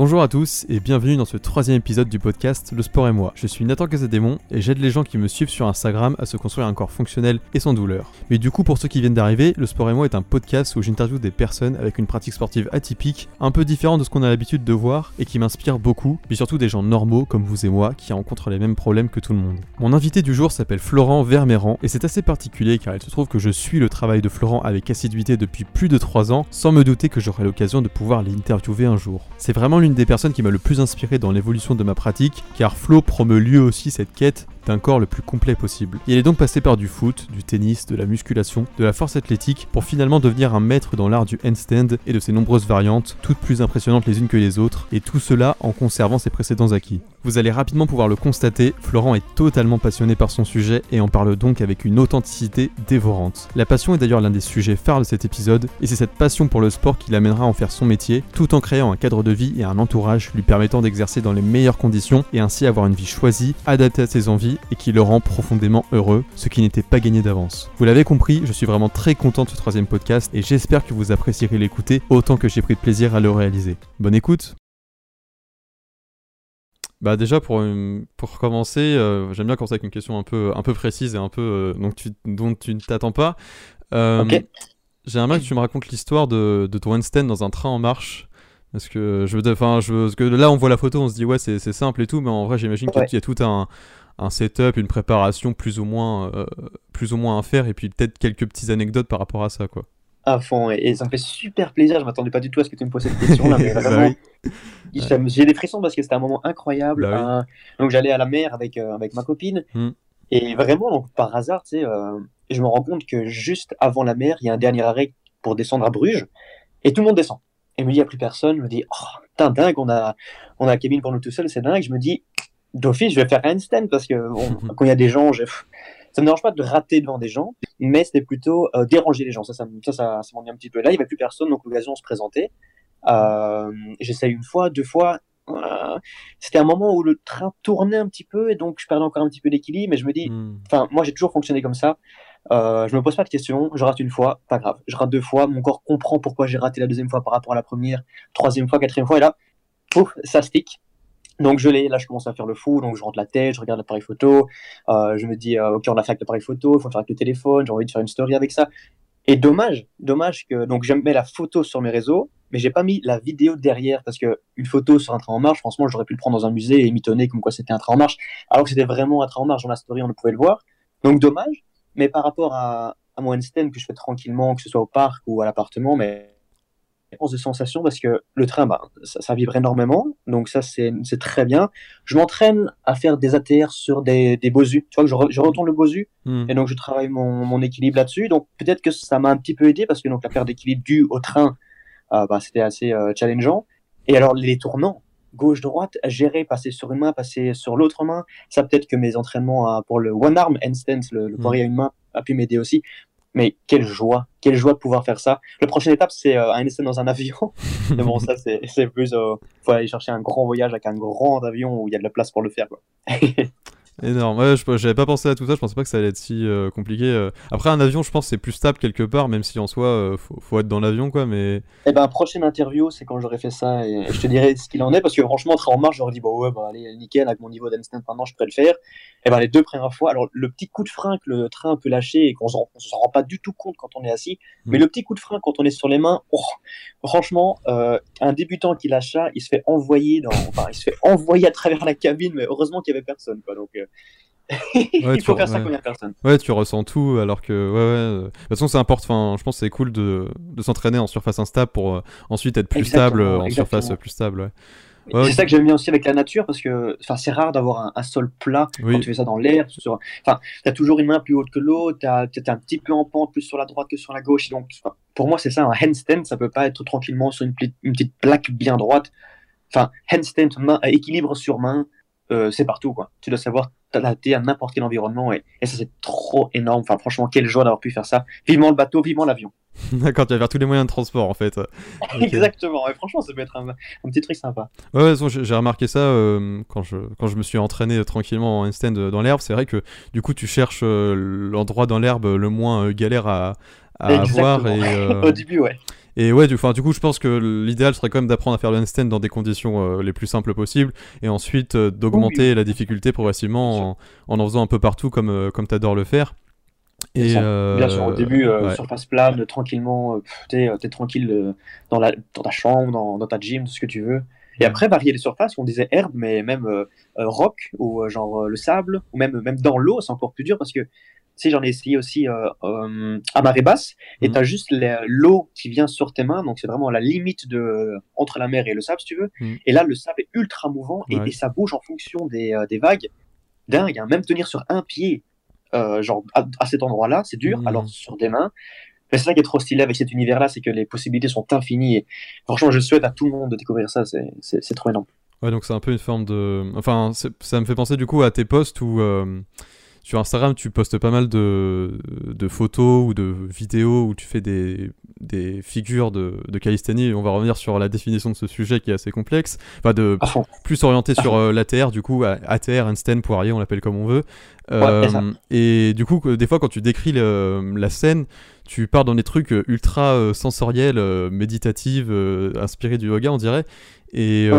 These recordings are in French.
Bonjour à tous et bienvenue dans ce troisième épisode du podcast Le Sport et moi. Je suis Nathan Casadémon et j'aide les gens qui me suivent sur Instagram à se construire un corps fonctionnel et sans douleur. Mais du coup, pour ceux qui viennent d'arriver, Le Sport et moi est un podcast où j'interviewe des personnes avec une pratique sportive atypique, un peu différente de ce qu'on a l'habitude de voir et qui m'inspire beaucoup, mais surtout des gens normaux comme vous et moi qui rencontrent les mêmes problèmes que tout le monde. Mon invité du jour s'appelle Florent Vermeran et c'est assez particulier car il se trouve que je suis le travail de Florent avec assiduité depuis plus de 3 ans sans me douter que j'aurai l'occasion de pouvoir l'interviewer un jour. C'est vraiment l'une des personnes qui m'a le plus inspiré dans l'évolution de ma pratique, car Flo promeut lui aussi cette quête d'un corps le plus complet possible. Il est donc passé par du foot, du tennis, de la musculation, de la force athlétique, pour finalement devenir un maître dans l'art du handstand et de ses nombreuses variantes, toutes plus impressionnantes les unes que les autres, et tout cela en conservant ses précédents acquis. Vous allez rapidement pouvoir le constater, Florent est totalement passionné par son sujet et en parle donc avec une authenticité dévorante. La passion est d'ailleurs l'un des sujets phares de cet épisode, et c'est cette passion pour le sport qui l'amènera à en faire son métier, tout en créant un cadre de vie et un entourage lui permettant d'exercer dans les meilleures conditions et ainsi avoir une vie choisie, adaptée à ses envies et qui le rend profondément heureux, ce qui n'était pas gagné d'avance. Vous l'avez compris, je suis vraiment très content de ce troisième podcast et j'espère que vous apprécierez l'écouter autant que j'ai pris de plaisir à le réaliser. Bonne écoute bah déjà pour, euh, pour commencer, euh, j'aime bien commencer avec une question un peu, un peu précise et un peu euh, donc tu, dont tu ne t'attends pas. ok. J'aimerais que tu me racontes l'histoire de, de ton handstand dans un train en marche. Parce que je enfin, je, parce que là on voit la photo, on se dit ouais c'est simple et tout, mais en vrai j'imagine qu'il y a tout un, un setup, une préparation plus ou moins, euh, plus ou moins à faire, et puis peut-être quelques petites anecdotes par rapport à ça, quoi. À fond, et, ça me fait super plaisir. Je m'attendais pas du tout à ce que tu me poses cette question-là, mais bah vraiment, j'ai des frissons parce que c'était un moment incroyable. Bah donc j'allais à la mer avec, euh, avec ma copine, hmm. et vraiment, donc, par hasard, tu sais, euh, je me rends compte que juste avant la mer, il y a un dernier arrêt pour descendre à Bruges, et tout le monde descend. Et me dit, il n'y a plus personne. Je me dis, oh, putain, dingue, on a, on a cabine pour nous tout seul, c'est dingue. Je me dis, d'office, je vais faire handstand parce que quand il y a des gens, je... ça me dérange pas de rater devant des gens, mais c'était plutôt euh, déranger les gens. Ça, ça, ça, ça, ça un petit peu. Là, il n'y avait plus personne, donc l'occasion se présentait. Euh, J'essaye une fois, deux fois. Euh, c'était un moment où le train tournait un petit peu et donc je perdais encore un petit peu d'équilibre. Mais je me dis, hmm. enfin, moi j'ai toujours fonctionné comme ça. Euh, je me pose pas de questions, je rate une fois, pas grave. Je rate deux fois, mon corps comprend pourquoi j'ai raté la deuxième fois par rapport à la première, troisième fois, quatrième fois, et là, pouf, ça stick. Donc je l'ai, là je commence à faire le fou, donc je rentre la tête, je regarde l'appareil photo, euh, je me dis euh, ok on a fait avec l'appareil photo, il faut faire avec le téléphone, j'ai envie de faire une story avec ça. Et dommage, dommage que donc je mets la photo sur mes réseaux, mais j'ai pas mis la vidéo derrière parce que une photo sur un train en marche, franchement j'aurais pu le prendre dans un musée et mitonner comme quoi c'était un train en marche, alors que c'était vraiment un train en marche. Dans la story on ne pouvait le voir. Donc dommage, mais par rapport à, à mon handstand que je fais tranquillement, que ce soit au parc ou à l'appartement, mais de sensations parce que le train, bah, ça, vibre énormément, donc ça c'est très bien. Je m'entraîne à faire des ATR sur des, des bosus, tu vois, je, je retourne le bosu hmm. et donc je travaille mon, mon équilibre là-dessus. Donc peut-être que ça m'a un petit peu aidé parce que donc la perte d'équilibre due au train, euh, bah, c'était assez euh, challengeant. Et alors les tournants, gauche-droite, gérer, passer sur une main, passer sur l'autre main, ça peut-être que mes entraînements euh, pour le one arm handstand, le, le hmm. à une main, a pu m'aider aussi mais quelle joie, quelle joie de pouvoir faire ça. La prochaine étape, c'est euh, un essai dans un avion. mais bon, ça, c'est plus. Il euh, faut aller chercher un grand voyage avec un grand avion où il y a de la place pour le faire. Quoi. Énorme. Ouais, j'avais pas pensé à tout ça. Je pensais pas que ça allait être si euh, compliqué. Euh. Après, un avion, je pense c'est plus stable quelque part, même si en soi, euh, faut, être dans l'avion, quoi. Mais. Eh ben, prochaine interview, c'est quand j'aurai fait ça et, je te dirai ce qu'il en est, parce que franchement, en marche, j'aurais dit, bah ouais, bah allez, nickel, avec mon niveau d'instinct maintenant, je pourrais le faire. Et eh ben, les deux premières fois, alors le petit coup de frein que le train peut lâcher et qu'on s'en rend pas du tout compte quand on est assis, mais mm. le petit coup de frein quand on est sur les mains, oh, franchement, un débutant qui lâche ça, il se fait envoyer dans, enfin, il se fait envoyer à travers la cabine, mais heureusement qu'il y avait personne, quoi. Donc, il faut faire ça quand il personne. Ouais, tu ressens tout, alors que, ouais, ouais. De toute façon, c'est important. je pense que c'est cool de, de s'entraîner en surface instable pour euh, ensuite être plus stable en surface plus stable. Ouais. c'est ça que j'aime bien aussi avec la nature parce que c'est rare d'avoir un, sol plat quand tu fais ça dans l'air. Enfin, tu as toujours une main plus haute que l'autre, tu es un petit peu en pente plus sur la droite que sur la gauche. Donc, pour moi, c'est ça, un handstand, ça peut pas être tranquillement sur une, une petite plaque bien droite. Enfin, handstand, main, équilibre sur main, euh, c'est partout. quoi. Tu dois savoir t'adapter à n'importe quel environnement et, ça c'est trop énorme. Enfin franchement quelle joie d'avoir pu faire ça. Vivement le bateau, vivement l'avion. D'accord, tu vas faire tous les moyens de transport en fait. Exactement, et franchement ça peut être un, petit truc sympa. Ouais, j'ai remarqué ça euh, quand, je, quand je me suis entraîné tranquillement en handstand dans l'herbe. C'est vrai que du coup tu cherches euh, l'endroit dans l'herbe le moins galère à, à avoir. Et, Au début, ouais. Et ouais, du, du coup, je pense que l'idéal serait quand même d'apprendre à faire le handstand dans des conditions les plus simples possibles et ensuite d'augmenter la difficulté progressivement en, en, faisant un peu partout comme, comme tu adores le faire. Et Bien sûr, au début, surface plane, tranquillement, tu es, tranquille dans, la, dans ta chambre, dans, dans ta gym, tout ce que tu veux. Et après, varier les surfaces, on disait herbe, mais même euh, euh, roc, ou euh, genre le sable, ou même, même dans l'eau, c'est encore plus dur parce que, sais, j'en ai essayé aussi à marée basse, et mhm. tu as juste l'eau qui vient sur tes mains, donc c'est vraiment la limite de, entre la mer et le sable, si tu veux. Mhm. Et là, le sable est ultra mouvant, et, ça bouge en fonction des, des vagues. Dingue, hein. même tenir sur un pied, genre à, cet endroit-là, c'est dur, mhm. alors sur des mains, mais c'est ça qui est trop stylé avec cet univers-là, c'est que les possibilités sont infinies. Et franchement, je souhaite à tout le monde de découvrir ça, c'est trop énorme. Ouais, donc c'est un peu une forme de. Enfin, ça me fait penser du coup à tes posts où. Euh, sur Instagram, tu postes pas mal de, de, photos ou de vidéos où tu fais des, des figures de, de calisthénie. On va revenir sur la définition de ce sujet qui est assez complexe. Enfin, de plus orienté sur euh, l'ATR, du coup, ATR, handstand, poirier, on l'appelle comme on veut. Euh, et du coup, des fois, quand tu décris la scène, tu pars dans des trucs euh, ultra euh, sensoriels, méditatifs, inspirés du yoga, on dirait. Et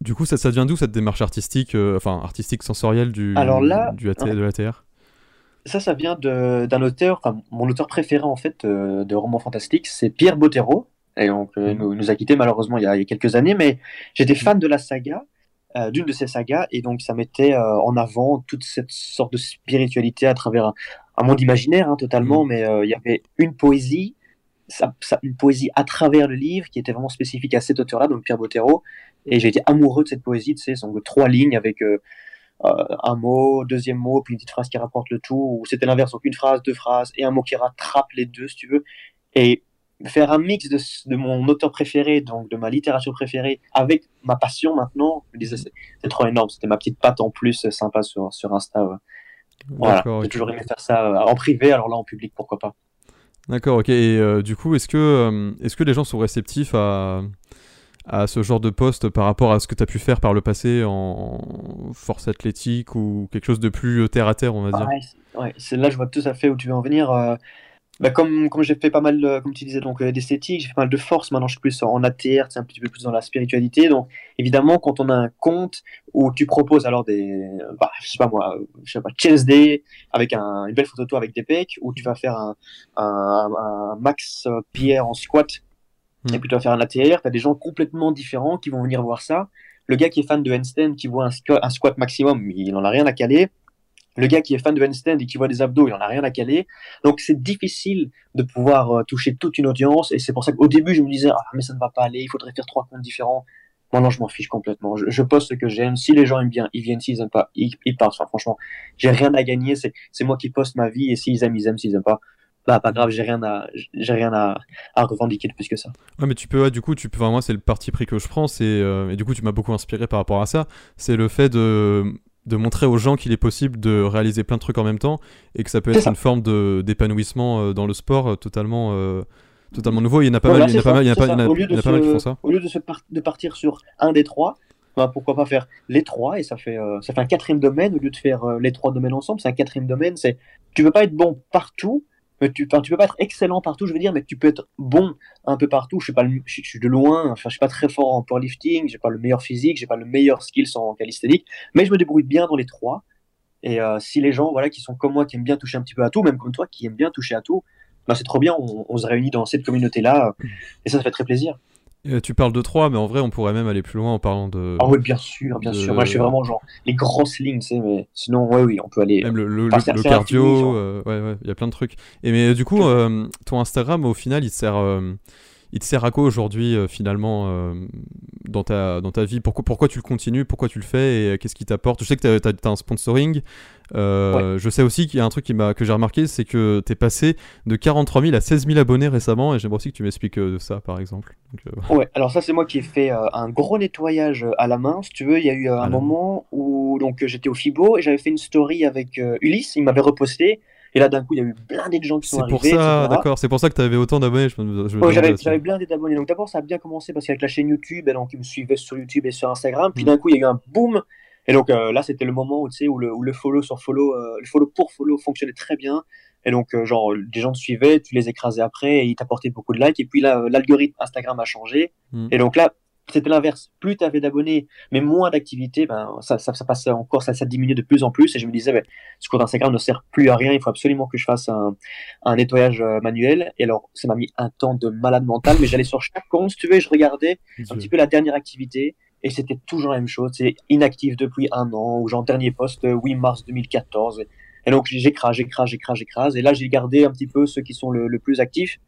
du coup, ça, ça vient d'où cette démarche artistique, enfin artistique sensorielle du, Alors là, du de l'ATR ça, ça vient d'un auteur, enfin, mon auteur préféré en fait de romans fantastiques, c'est Pierre Bottero. Et donc, mmh. nous, nous, a quitté malheureusement il y, a, il y a quelques années, mais j'étais fan de la saga. Euh, d'une de ces sagas, et donc ça mettait euh, en avant toute cette sorte de spiritualité à travers un, monde imaginaire hein, totalement, mm. mais euh, il y avait une poésie, ça, une poésie à travers le livre qui était vraiment spécifique à cet auteur-là, donc Pierre Bottero, et j'ai été amoureux de cette poésie, tu sais, sont trois lignes avec un mot, deuxième mot, puis une petite phrase qui rapporte le tout, ou c'était l'inverse, donc une phrase, deux phrases, et un mot qui rattrape les deux, si tu veux. Et faire un mix de, mon auteur préféré, donc de ma littérature préférée, avec ma passion maintenant, je me disais, c'est trop énorme. C'était ma petite patte en plus sympa sur, sur Insta. Voilà, j'ai toujours aimé faire ça euh, en privé, alors là en public, pourquoi pas. D'accord, ok. Et euh, du coup, est-ce que, euh, est-ce que les gens sont réceptifs à, à ce genre de poste par rapport à ce que tu as pu faire par le passé en force athlétique ou quelque chose de plus terre à terre, on va dire Ouais, là je vois tout à fait où tu veux en venir. Bah comme, comme j'ai fait pas mal, comme tu disais, donc euh, d'esthétique, j'ai fait pas mal de force. Maintenant, je suis plus en ATR, c'est un petit peu plus dans la spiritualité. Donc, évidemment, quand on a un compte où tu proposes alors des, bah, je sais pas moi, je sais pas, Chess Day avec un, une belle photo de toi avec des pecs, où tu vas faire un, un max pierre en squat, hmm. et puis tu vas faire un ATR, tu as des gens complètement différents qui vont venir voir ça. Le gars qui est fan de handstand, qui voit un, un squat maximum, il en a rien à caler le gars qui est fan de handstand et qui voit des abdos, il en a rien à caler. Donc c'est difficile de pouvoir euh, toucher toute une audience et c'est pour ça qu'au début je me disais ah mais ça ne va pas aller, il faudrait faire trois comptes différents. Moi non, je m'en fiche complètement. Je, poste ce que j'aime. Si les gens aiment bien, ils viennent. S'ils aiment pas, ils, partent. Enfin, franchement, j'ai rien à gagner. C'est moi qui poste ma vie et s'ils aiment, ils aiment. S'ils aiment pas, bah pas grave, j'ai rien à j'ai rien à, à, revendiquer de plus que ça. Ouais, mais tu peux du coup tu peux moi c'est le parti pris que je prends, c'est euh, et du coup tu m'as beaucoup inspiré par rapport à ça, c'est le fait de de montrer aux gens qu'il est possible de réaliser plein de trucs en même temps et que ça peut être une forme d'épanouissement euh, dans le sport euh, totalement, euh, totalement nouveau. Il y en a pas mal, il y en a pas mal, il y en a pas, mal qui font ça. Au lieu de, se de partir sur un des trois, bah, pourquoi pas faire les trois et ça fait, ça fait un quatrième domaine au lieu de faire les trois domaines ensemble. C'est un quatrième domaine. C'est tu veux pas être bon partout, tu, tu peux pas être excellent partout, je veux dire, mais tu peux être bon un peu partout. Je suis pas, je, suis de loin, enfin, je suis pas très fort en powerlifting, j'ai pas le meilleur physique, j'ai pas le meilleur skills en calisthénique, mais je me débrouille bien dans les trois. Et euh, si les gens, voilà, qui sont comme moi, qui aiment bien toucher un petit peu à tout, même comme toi, qui aiment bien toucher à tout, bah, c'est trop bien. On, on, se réunit dans cette communauté-là, et ça, ça fait très plaisir. Euh, tu parles de 3, mais en vrai, on pourrait même aller plus loin en parlant de. Ah oui, bien sûr, bien sûr. Moi, je suis vraiment genre les grosses lignes, tu sais, mais sinon, ouais, oui, on peut aller. Même le, le, le cardio, euh, ouais, ouais, il y a plein de trucs. Et mais du coup, euh, ton Instagram, au final, il sert il te sert à quoi aujourd'hui euh, finalement euh, dans, ta, dans ta vie? Pourquoi, pourquoi tu le continues? Pourquoi tu le fais? Et euh, qu'est-ce qui t'apporte? Je sais que tu as, un sponsoring. Je sais aussi qu'il y a un truc qui que j'ai remarqué, c'est que tu es passé de 43 000 à 16 000 abonnés récemment. Et j'aimerais aussi que tu m'expliques de ça par exemple. Ouais, alors ça c'est moi qui ai fait un gros nettoyage à la main. Si tu veux, il y a eu un moment où donc j'étais au FIBO et j'avais fait une story avec Ulysse. Il m'avait reposté. Et là, d'un coup, il y a eu plein de gens qui sont arrivés. C'est pour ça, d'accord. C'est pour ça que tu avais autant d'abonnés. J'avais plein d'abonnés. Donc d'abord, ça a bien commencé parce qu'avec la chaîne YouTube, et donc ils me suivaient sur YouTube et sur Instagram. Puis mm. d'un coup, il y a eu un boom. Et donc euh, là, c'était le moment où, où, le, où le follow sur follow, euh, le follow pour follow fonctionnait très bien. Et donc, euh, genre, des gens te suivaient, tu les écrasais après et ils t'apportaient beaucoup de likes. Et puis là, l'algorithme Instagram a changé. Mm. Et donc là, c'était l'inverse. Plus tu avais d'abonnés, mais moins d'activité, ben, ça, ça, ça, passait encore, ça, ça diminuait de plus en plus. Et je me disais, ben, ce compte Instagram ne sert plus à rien. Il faut absolument que je fasse un, un nettoyage euh, manuel. Et alors, ça m'a mis un temps de malade mental, mais j'allais sur chaque compte, si tu veux, et je regardais un petit peu la dernière activité. Et c'était toujours la même chose. C'est inactif depuis un an, ou genre dernier poste, 8 mars 2014. Et donc, j'écrase, j'écrase, j'écrase, j'écrase. Et là, j'ai gardé un petit peu ceux qui sont le, le plus actifs.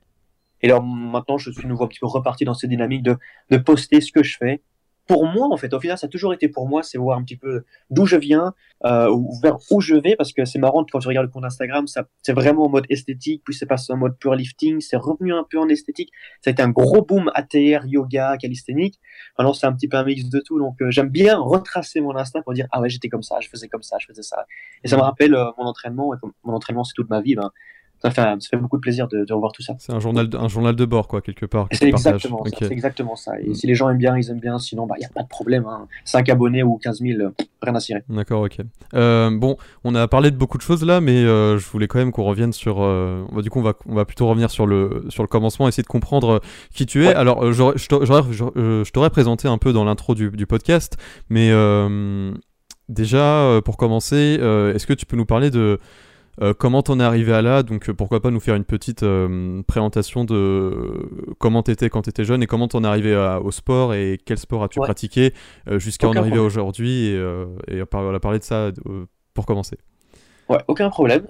Et alors maintenant, je suis nouveau un petit peu reparti dans cette dynamique de, de poster ce que je fais. Pour moi, en fait, au final, ça a toujours été pour moi, c'est voir un petit peu d'où je viens, euh, vers où je vais, parce que c'est marrant quand tu regardes le compte Instagram, ça, c'est vraiment en mode esthétique, puis c'est passé en mode pure lifting, c'est revenu un peu en esthétique. Ça a été un gros boom ATR, yoga, calisthénique. Maintenant, c'est un petit peu un mix de tout, donc euh, j'aime bien retracer mon instinct pour dire ah ouais, j'étais comme ça, je faisais comme ça, je faisais ça. Et ça me rappelle euh, mon entraînement, et comme mon entraînement, c'est toute ma vie. Ben, ça fait, ça fait beaucoup de plaisir de, de revoir tout ça. C'est un journal, de, un journal de bord, quoi, quelque part. C'est exactement, ça, exactement ça. Et mm. si les gens aiment bien, ils aiment bien. Sinon, il bah, n'y a pas de problème. Hein. 5 abonnés ou 15 000, euh, rien à cirer. D'accord, ok. Euh, bon, on a parlé de beaucoup de choses là, mais euh, je voulais quand même qu'on revienne sur. Euh, bah, du coup, on va, on va plutôt revenir sur le, sur le commencement, essayer de comprendre qui tu es. Alors, euh, je t'aurais présenté un peu dans l'intro du, du, podcast, mais déjà, pour commencer, est-ce que tu peux nous parler de euh, comment t'en es arrivé à là? Donc euh, pourquoi pas nous faire une petite euh, présentation de comment t'étais quand t'étais jeune et comment t'en es arrivé au sport et quel sport as-tu pratiqué jusqu'à en arriver aujourd'hui et, et on va parler de ça pour commencer. Ouais, aucun problème.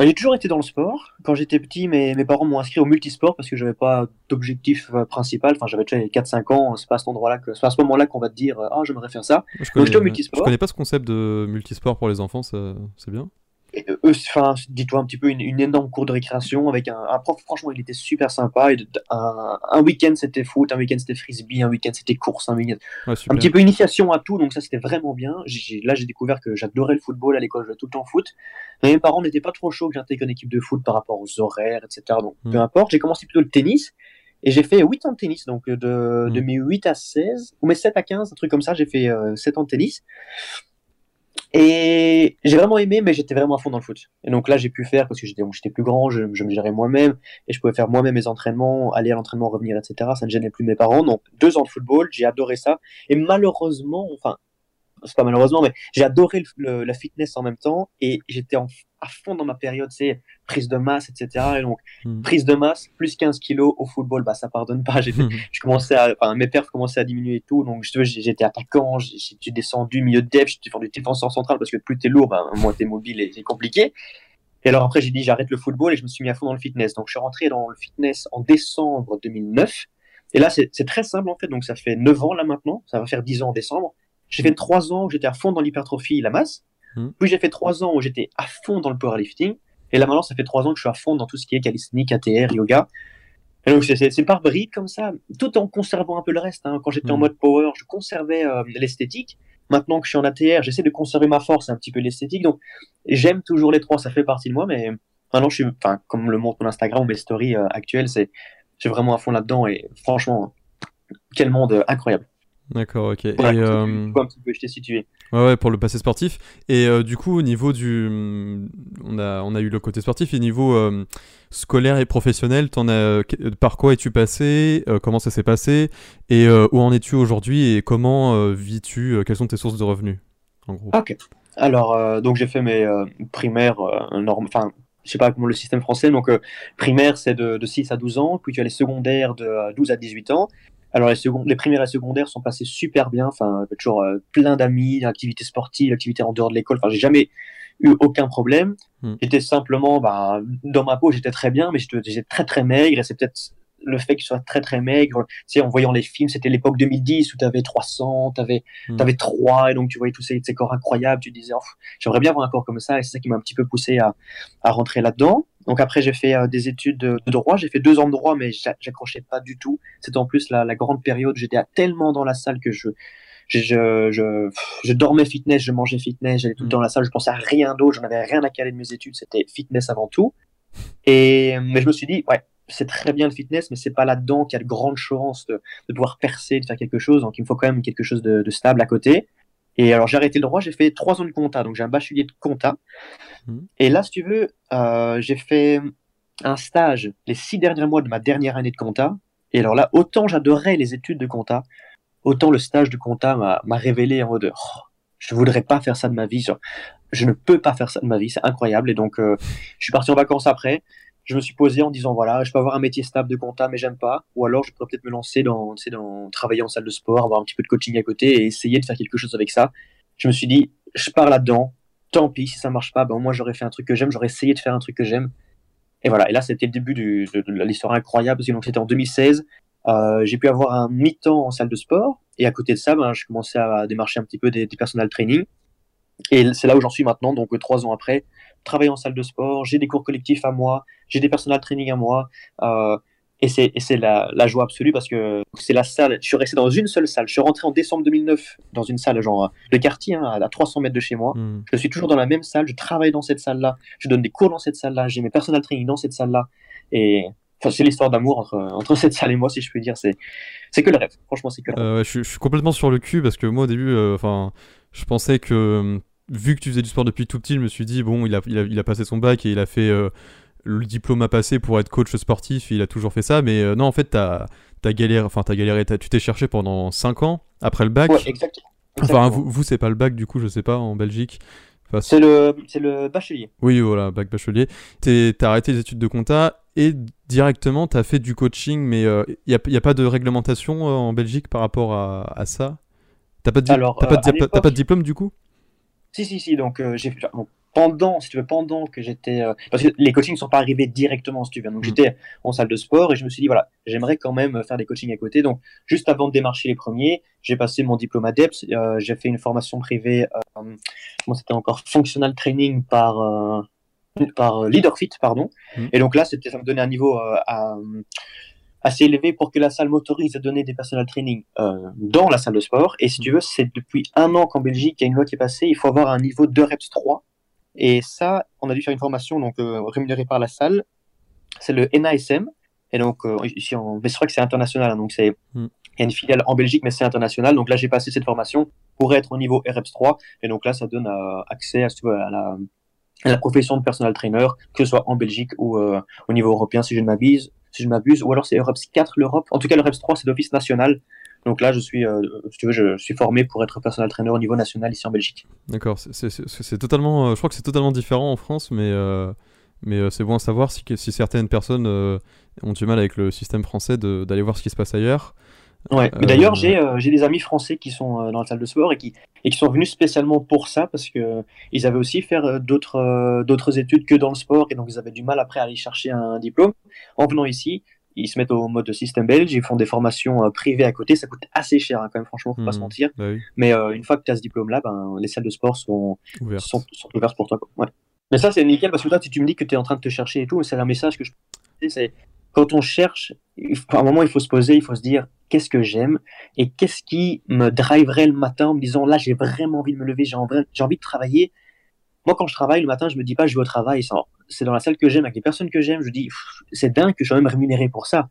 j'ai toujours été dans le sport. Quand j'étais petit, mes, mes parents m'ont inscrit au multisport parce que j'avais pas d'objectif principal. Enfin, j'avais déjà 4-5 ans. C'est pas à ce endroit-là que, c'est à ce moment-là qu'on va te dire, ah, j'aimerais faire ça. Je Donc, au multisport. Je connais pas ce concept de multisport pour les enfants. C'est bien. Enfin, dis-toi un petit peu une, énorme cour de récréation avec un, prof. Franchement, il était super sympa. Et un, un week-end c'était foot, un week-end c'était frisbee, un week-end c'était course, un week-end un petit peu initiation à tout. Donc ça c'était vraiment bien. là j'ai découvert que j'adorais le football à l'école, je tout le temps foot. Mais mes parents n'étaient pas trop chauds que j'intègre une équipe de foot par rapport aux horaires, etc. Donc peu hmm. importe. J'ai commencé plutôt le tennis. Et j'ai fait 8 ans de tennis, donc de, de hmm. mes 8 à 16, ou mes 7 à 15, un truc comme ça, j'ai fait 7 euh, ans de tennis. Et j'ai vraiment aimé, mais j'étais vraiment à fond dans le foot. Et donc là, j'ai pu faire, parce que j'étais, plus grand, je, me gérais moi-même, et je pouvais faire moi-même mes entraînements, aller à l'entraînement, revenir, etc. Ça ne gênait plus mes parents. Donc deux ans de football, j'ai adoré ça. Et malheureusement, enfin, c'est pas malheureusement, mais j'ai adoré la fitness en même temps et j'étais à fond dans ma période, c'est prise de masse, etc. Et donc, hmm. prise de masse, plus 15 kilos au football, bah, ça pardonne pas. J'ai, je commençais à, enfin, mes perfs commençaient à diminuer et tout. Donc, j'étais attaquant, j'ai descendu milieu de depth, j'étais du défenseur central parce que plus t'es lourd, bah, moins t'es mobile et c'est compliqué. Et alors après, j'ai dit, j'arrête le football et je me suis mis à fond dans le fitness. Donc, je suis rentré dans le fitness en décembre 2009. Et là, c'est très simple en fait. Donc, ça fait 9 ans là maintenant. Ça va faire 10 ans en décembre. J'ai fait trois ans où j'étais à fond dans l'hypertrophie et la masse. Hmm. Puis j'ai fait trois ans où j'étais à fond dans le powerlifting. Et là maintenant, ça fait trois ans que je suis à fond dans tout ce qui est calisthénique, ATR, yoga. Et donc c'est par bride comme ça, tout en conservant un peu le reste. Hein. Quand j'étais en hmm. mode power, je conservais euh, l'esthétique. Maintenant que je suis en ATR, j'essaie de conserver ma force et un petit peu l'esthétique. Donc j'aime toujours les trois, ça fait partie de moi. Mais maintenant, je suis, enfin, comme le montre mon Instagram ou mes stories euh, actuelles, c'est, j'ai vraiment à fond là-dedans. Et franchement, quel monde euh, incroyable. D'accord, ok. et, euh... un petit peu, je t'ai situé. Ouais, ouais, pour le passé sportif. Et euh, du coup, au niveau du. On a, on a eu le côté sportif, et niveau euh, scolaire et professionnel, en as... par quoi es-tu passé euh, Comment ça s'est passé Et où en es-tu aujourd'hui Et comment vis-tu Quelles sont tes sources de revenus En gros? Ok. Alors, donc j'ai fait mes primaires, enfin, je sais pas comment le système français, donc primaire c'est de, de, 6 à 12 ans, puis tu as les secondaires de 12 à 18 ans, alors les, secondes, les primaires et secondaires sont passés super bien. Enfin, toujours euh, plein d'amis, activités sportives, activités en dehors de l'école. Enfin, j'ai jamais eu aucun problème. Hmm. J'étais simplement, bah, dans ma peau, j'étais très bien, mais j'étais très très maigre. Et c'est peut-être le fait que je sois très très maigre. Tu sais, en voyant les films, c'était l'époque 2010 où tu avais 300, tu avais, hmm. avais 3, et donc tu voyais tous ces, ces corps incroyables. Tu disais, oh, j'aimerais bien avoir un corps comme ça. Et c'est ça qui m'a un petit peu poussé à, à rentrer là-dedans. Donc après, j'ai fait euh, des études de, droit. J'ai fait deux ans de droit, mais j'accrochais pas du tout. C'était en plus la, la grande période. J'étais tellement dans la salle que je, je, je, je, je, dormais fitness, je mangeais fitness, j'allais tout le mm. temps dans la salle. Je pensais à rien d'autre. J'en avais rien à caler de mes études. C'était fitness avant tout. Et mais je me suis dit, ouais, c'est très bien le fitness, mais c'est pas là-dedans qu'il y a de grandes chances de, de, pouvoir percer, de faire quelque chose. Donc il me faut quand même quelque chose de, de stable à côté. Et alors j'ai arrêté le droit, j'ai fait trois ans de compta, donc j'ai un bachelier de compta. Mmh. Et là, si tu veux, euh, j'ai fait un stage les six derniers mois de ma dernière année de compta. Et alors là, autant j'adorais les études de compta, autant le stage de compta m'a révélé en mode oh, je voudrais pas faire ça de ma vie. je ne peux pas faire ça de ma vie, c'est incroyable. Et donc, euh, je suis parti en vacances après. Je me suis posé en disant voilà, je peux avoir un métier stable de compta, mais j'aime pas. Ou alors, je pourrais peut-être me lancer dans, dans travailler en salle de sport, avoir un petit peu de coaching à côté et essayer de faire quelque chose avec ça. Je me suis dit, je pars là-dedans. Tant pis, si ça marche pas, ben, moi j'aurais fait un truc que j'aime, j'aurais essayé de faire un truc que j'aime. Et voilà, et là c'était le début de, l'histoire incroyable, parce que c'était en 2016. Euh, j'ai pu avoir un mi-temps en salle de sport, et à côté de ça, ben, je commençais à démarcher un petit peu des, des personal training. Et c'est là où j'en suis maintenant, donc trois ans après, travailler en salle de sport, j'ai des cours collectifs à moi, j'ai des personal training à moi, euh, et c'est la, la, joie absolue parce que c'est la salle. Je suis resté dans une seule salle. Je suis rentré en décembre 2009 dans une salle, genre de quartier, hein, à 300 mètres de chez moi. Hmm. Je suis toujours dans la même salle. Je travaille dans cette salle-là. Je donne des cours dans cette salle-là. J'ai mes personal training dans cette salle-là. Et enfin, c'est l'histoire d'amour entre, entre cette salle et moi, si je peux dire. C'est que le rêve. Franchement, c'est que le rêve. Euh, je, suis complètement sur le cul parce que moi, au début, euh, enfin, je pensais que vu que tu faisais du sport depuis tout petit, je me suis dit, bon, il a, il a, il a passé son bac et il a fait euh, le diplôme à passer pour être coach sportif, il a toujours fait ça, mais euh, non, en fait, t'as as galéré, enfin, t'as galéré, tu t'es cherché pendant 5 ans après le bac. Ouais, exactement. Enfin, vous, vous c'est pas le bac, du coup, je sais pas, en Belgique. C'est le, le bachelier. Oui, voilà, bac bachelier. T'as arrêté les études de compta et directement, t'as fait du coaching, mais il euh, n'y a, a, pas de réglementation en Belgique par rapport à, à ça? T'as pas, de, pas, pas de diplôme, du coup? Si, si, si. Donc, euh, j'ai pendant, si tu veux, pendant que j'étais. Euh, parce que les coachings ne sont pas arrivés directement, si tu veux. Donc, mm. j'étais en salle de sport et je me suis dit, voilà, j'aimerais quand même faire des coachings à côté. Donc, juste avant de démarcher les premiers, j'ai passé mon diplôme ADEPS. Euh, j'ai fait une formation privée, comment c'était encore Functional Training par, par LeaderFit, pardon. Mm. Et donc là, ça me donnait un niveau à assez élevé pour que la salle m'autorise à donner des personal training euh, dans la salle de sport. Et si tu veux, c'est depuis un an qu'en Belgique, il y a une loi qui est passée, il faut avoir un niveau 2 reps 3. Et ça, on a dû faire une formation donc euh, rémunérée par la salle. C'est le NASM. Et donc, euh, ici, on... mais je crois que c'est international. Hein, donc, c'est hmm. il y a une filiale en Belgique, mais c'est international. Donc là, j'ai passé cette formation pour être au niveau REPS 3. Et donc là, ça donne accès à, à, la, à, la, profession de personal trainer, que ce soit en Belgique ou au niveau européen, si je ne m'abuse si je m'abuse, ou alors c'est Europe 4 l'Europe. En tout cas, l'Europe 3 c'est d'office national. Donc là, je suis, euh, si tu veux, je suis formé pour être personal trainer au niveau national ici en Belgique. D'accord, c'est totalement, euh, je crois que c'est totalement différent en France, mais euh, mais c'est bon à savoir si, si certaines personnes ont du mal avec le système français d'aller voir ce qui se passe ailleurs. Ouais, mais d'ailleurs, j'ai des amis français qui sont dans la salle de sport et qui, et qui sont venus spécialement pour ça parce que ils avaient aussi fait d'autres d'autres études que dans le sport et donc ils avaient du mal après à aller chercher un diplôme. En venant ici, ils se mettent au mode de système belge, ils font des formations privées à côté, ça coûte assez cher hein, quand même, franchement, faut pas se mmh. mentir. Bah mais une fois que tu as ce diplôme-là, ben, les salles de sport sont, sont, sont, ouvertes pour toi. Ouais. Mais ça, c'est nickel parce que toi, si tu me dis que tu es en train de te chercher et tout, c'est un message que je c'est quand on cherche, à un moment, il faut se poser, il faut se dire qu'est-ce que j'aime et qu'est-ce qui me driverait le matin en me disant là, j'ai vraiment envie de me lever, j'ai envie, envie de travailler. Moi, quand je travaille le matin, je me dis pas je vais au travail. C'est dans la salle que j'aime, avec les personnes que j'aime. Je dis c'est dingue que je sois même rémunéré pour ça.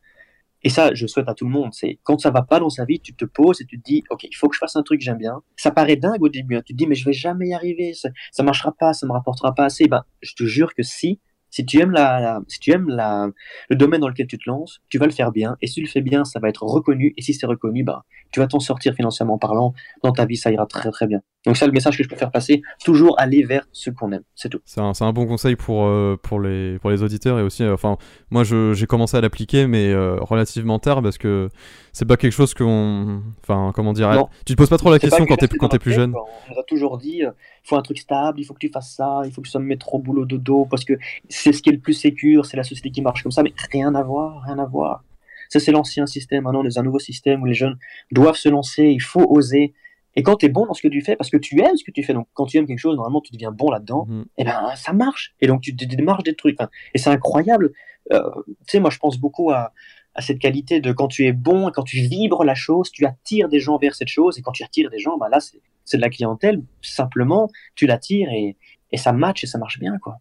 Et ça, je souhaite à tout le monde. C'est quand ça va pas dans sa vie, tu te poses et tu te dis, ok, il faut que je fasse un truc j'aime bien. Ça paraît dingue au début. Hein. Tu te dis, mais je vais jamais y arriver. Ça, ça marchera pas, ça me rapportera pas assez. Ben, je te jure que si, si tu aimes, la, si tu aimes la, le domaine dans lequel tu te lances, tu vas le faire bien. Et si tu le fais bien, ça va être reconnu. Et si c'est reconnu, bah, tu vas t'en sortir financièrement parlant. Dans ta vie, ça ira très très bien. Donc c'est le message que je peux faire passer. Toujours aller vers ce qu'on aime. C'est tout. C'est un, un, bon conseil pour, euh, pour, les, pour les auditeurs. Et aussi, euh, enfin, moi, j'ai commencé à l'appliquer, mais euh, relativement tard parce que c'est pas quelque chose qu'on. Enfin, comment dire Tu te poses pas trop la question quand t'es es plus jeune. On nous a toujours dit il faut un truc stable, il faut que tu fasses ça, il faut que tu sois trop boulot de dos parce que c'est ce qui est le plus sécure, c'est la société qui marche comme ça, mais rien à voir, rien à voir. Ça, c'est l'ancien système. Maintenant, on est dans un nouveau système où les jeunes doivent se lancer, il faut oser. Et quand tu es bon dans ce que tu fais, parce que tu aimes ce que tu fais, donc quand tu aimes quelque chose, normalement tu deviens bon là-dedans, mhm. et eh ben ça marche. Et donc tu démarches des trucs. et c'est incroyable. Euh, tu sais, moi je pense beaucoup à, à cette qualité de quand tu es bon, quand tu vibres la chose, tu attires des gens vers cette chose, et quand tu attires des gens, bah là, c'est de la clientèle, simplement, tu l'attires et, et ça match et ça marche bien, quoi.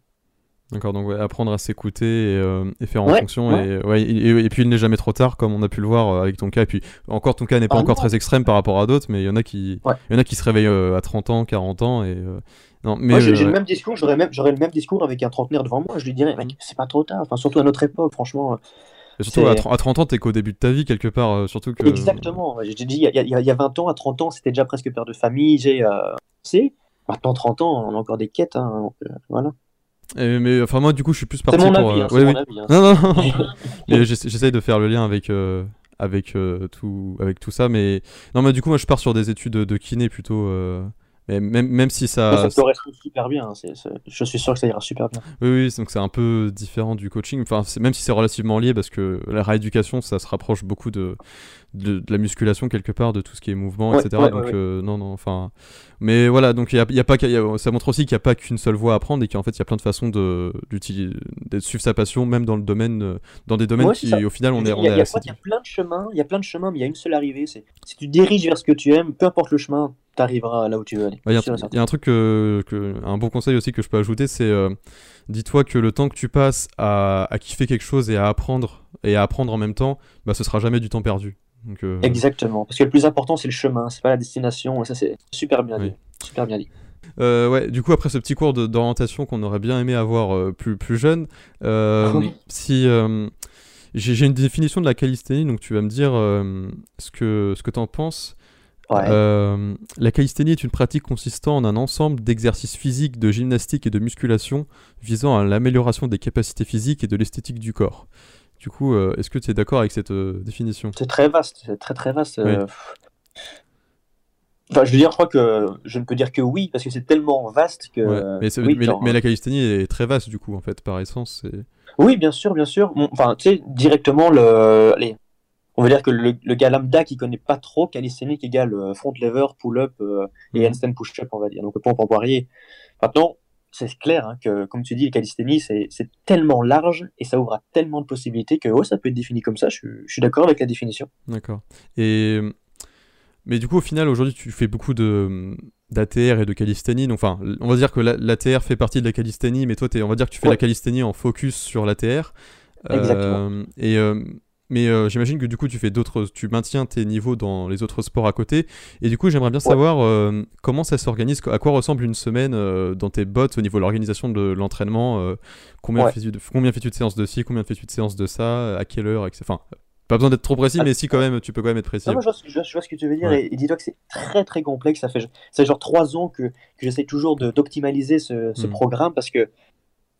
D'accord, donc apprendre à s'écouter et, euh, faire en fonction. Et, et, puis il n'est jamais trop tard, comme on a pu le voir euh, avec ton cas. Et puis encore, ton cas n'est pas ah encore très extrême par rapport à d'autres, mais il y en a qui, il y en a qui se réveillent euh, à 30 ans, 40 ans. Et, non, mais j'ai le même discours, j'aurais même, le même discours avec un trentenaire devant moi. Je lui dirais, mec, c'est pas trop tard. Enfin, surtout à notre époque, franchement. surtout à, 30 ans, t'es qu'au début de ta vie quelque part. surtout que... Exactement. J'ai dit, il y, y, a 20 ans, à 30 ans, c'était déjà presque père de famille. J'ai, c'est maintenant 30 ans, on a encore des quêtes. Hein, voilà mais enfin moi du coup je suis plus parti pour. Avis, euh, oui, oui. Avis, hein. Non non. mais j'essaye de faire le lien avec euh, avec euh, tout avec tout ça, mais non mais du coup moi je pars sur des études de kiné plutôt. Mais même, même si ça. Ça peut super bien, hein, je suis sûr que ça ira super bien. Oui, oui, donc c'est un peu différent du coaching, enfin, même si c'est relativement lié, parce que la rééducation, ça se rapproche beaucoup de, de, la musculation quelque part, de tout ce qui est mouvement, etc. donc euh, non, non, enfin, mais voilà, donc y a, y a, pas, ça montre aussi qu'il n'y a pas qu'une seule voie à prendre et qu'en fait il y a plein de façons de, de suivre sa passion, même dans le domaine, euh, dans des domaines qui au final on est. Il y, a, plein de chemins, il y a plein de chemins, mais il y a une seule arrivée, c'est si tu diriges vers ce que tu aimes, peu importe le chemin, tu arriveras là où tu veux aller. Il y, a un truc que, un bon conseil aussi que je peux ajouter, c'est euh, dis-toi que le temps que tu passes à, à, kiffer quelque chose et à apprendre et à apprendre en même temps, bah ce sera jamais du temps perdu. Euh, Exactement, parce que le plus important c'est le chemin, c'est pas la destination, et ça c'est super bien dit. Super bien dit. Euh, ouais, du coup, après ce petit cours d'orientation qu'on aurait bien aimé avoir euh, plus, plus jeune, si j'ai une définition de la calisthénie, donc tu vas me dire ce que, ce que tu en penses. la calisthénie est une pratique consistant en un ensemble d'exercices physiques, de gymnastique et de musculation visant à l'amélioration des capacités physiques et de l'esthétique du corps. Du coup, euh, est-ce que tu es d'accord avec cette euh, définition? C'est très vaste, c'est très très vaste. Euh. Enfin, je veux dire, je crois que je ne peux dire que oui, parce que c'est tellement vaste que. Mais, la calisthénie est très vaste, du coup, en fait, par essence. Oui, bien sûr, bien sûr. Enfin, tu sais, directement, le... on va dire que le, gars lambda qui connaît pas trop calisthénique égale front lever, pull-up et mhm. handstand push-up, on va dire. Donc, pompe en poirier. Maintenant, c'est clair hein, que, comme tu dis, le calisthénie, c'est tellement large et ça ouvre à tellement de possibilités que ça peut être défini comme ça. Je, suis d'accord avec la définition. D'accord. Et mais du coup, au final, aujourd'hui, tu fais beaucoup de d'ATR et de calisthénie. Donc, enfin, on va dire que l'ATR fait partie de la calisthénie, mais toi, es, on va dire que tu fais la calisthénie en focus sur l'ATR. Exactement. Euh, et euh, mais euh, j'imagine que du coup tu fais d'autres, tu maintiens tes niveaux dans les autres sports à côté. Et du coup j'aimerais bien savoir euh, comment ça s'organise, à quoi ressemble une semaine euh, dans tes bots au niveau de l'organisation de l'entraînement. combien fais-tu de, combien fais-tu de séances de ci, combien fais-tu de séances de ça, à quelle heure, etc. Enfin, pas besoin d'être trop précis, ah. mais si quand même, tu peux quand même être précis. je, vois, ce que tu veux dire, et, dis-toi que c'est très très complexe. Ça fait, ça genre trois ans que, que j'essaie toujours d'optimaliser ce, ce hmm. programme parce que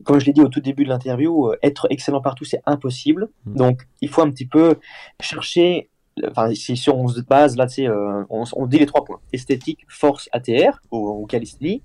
comme je l'ai dit au tout début de l'interview, euh, être excellent partout, c'est impossible. Mm. Donc, il faut un petit peu chercher. Enfin, si, on se base là, euh, on, on, dit les trois points esthétique, force, ATR ou, ou Il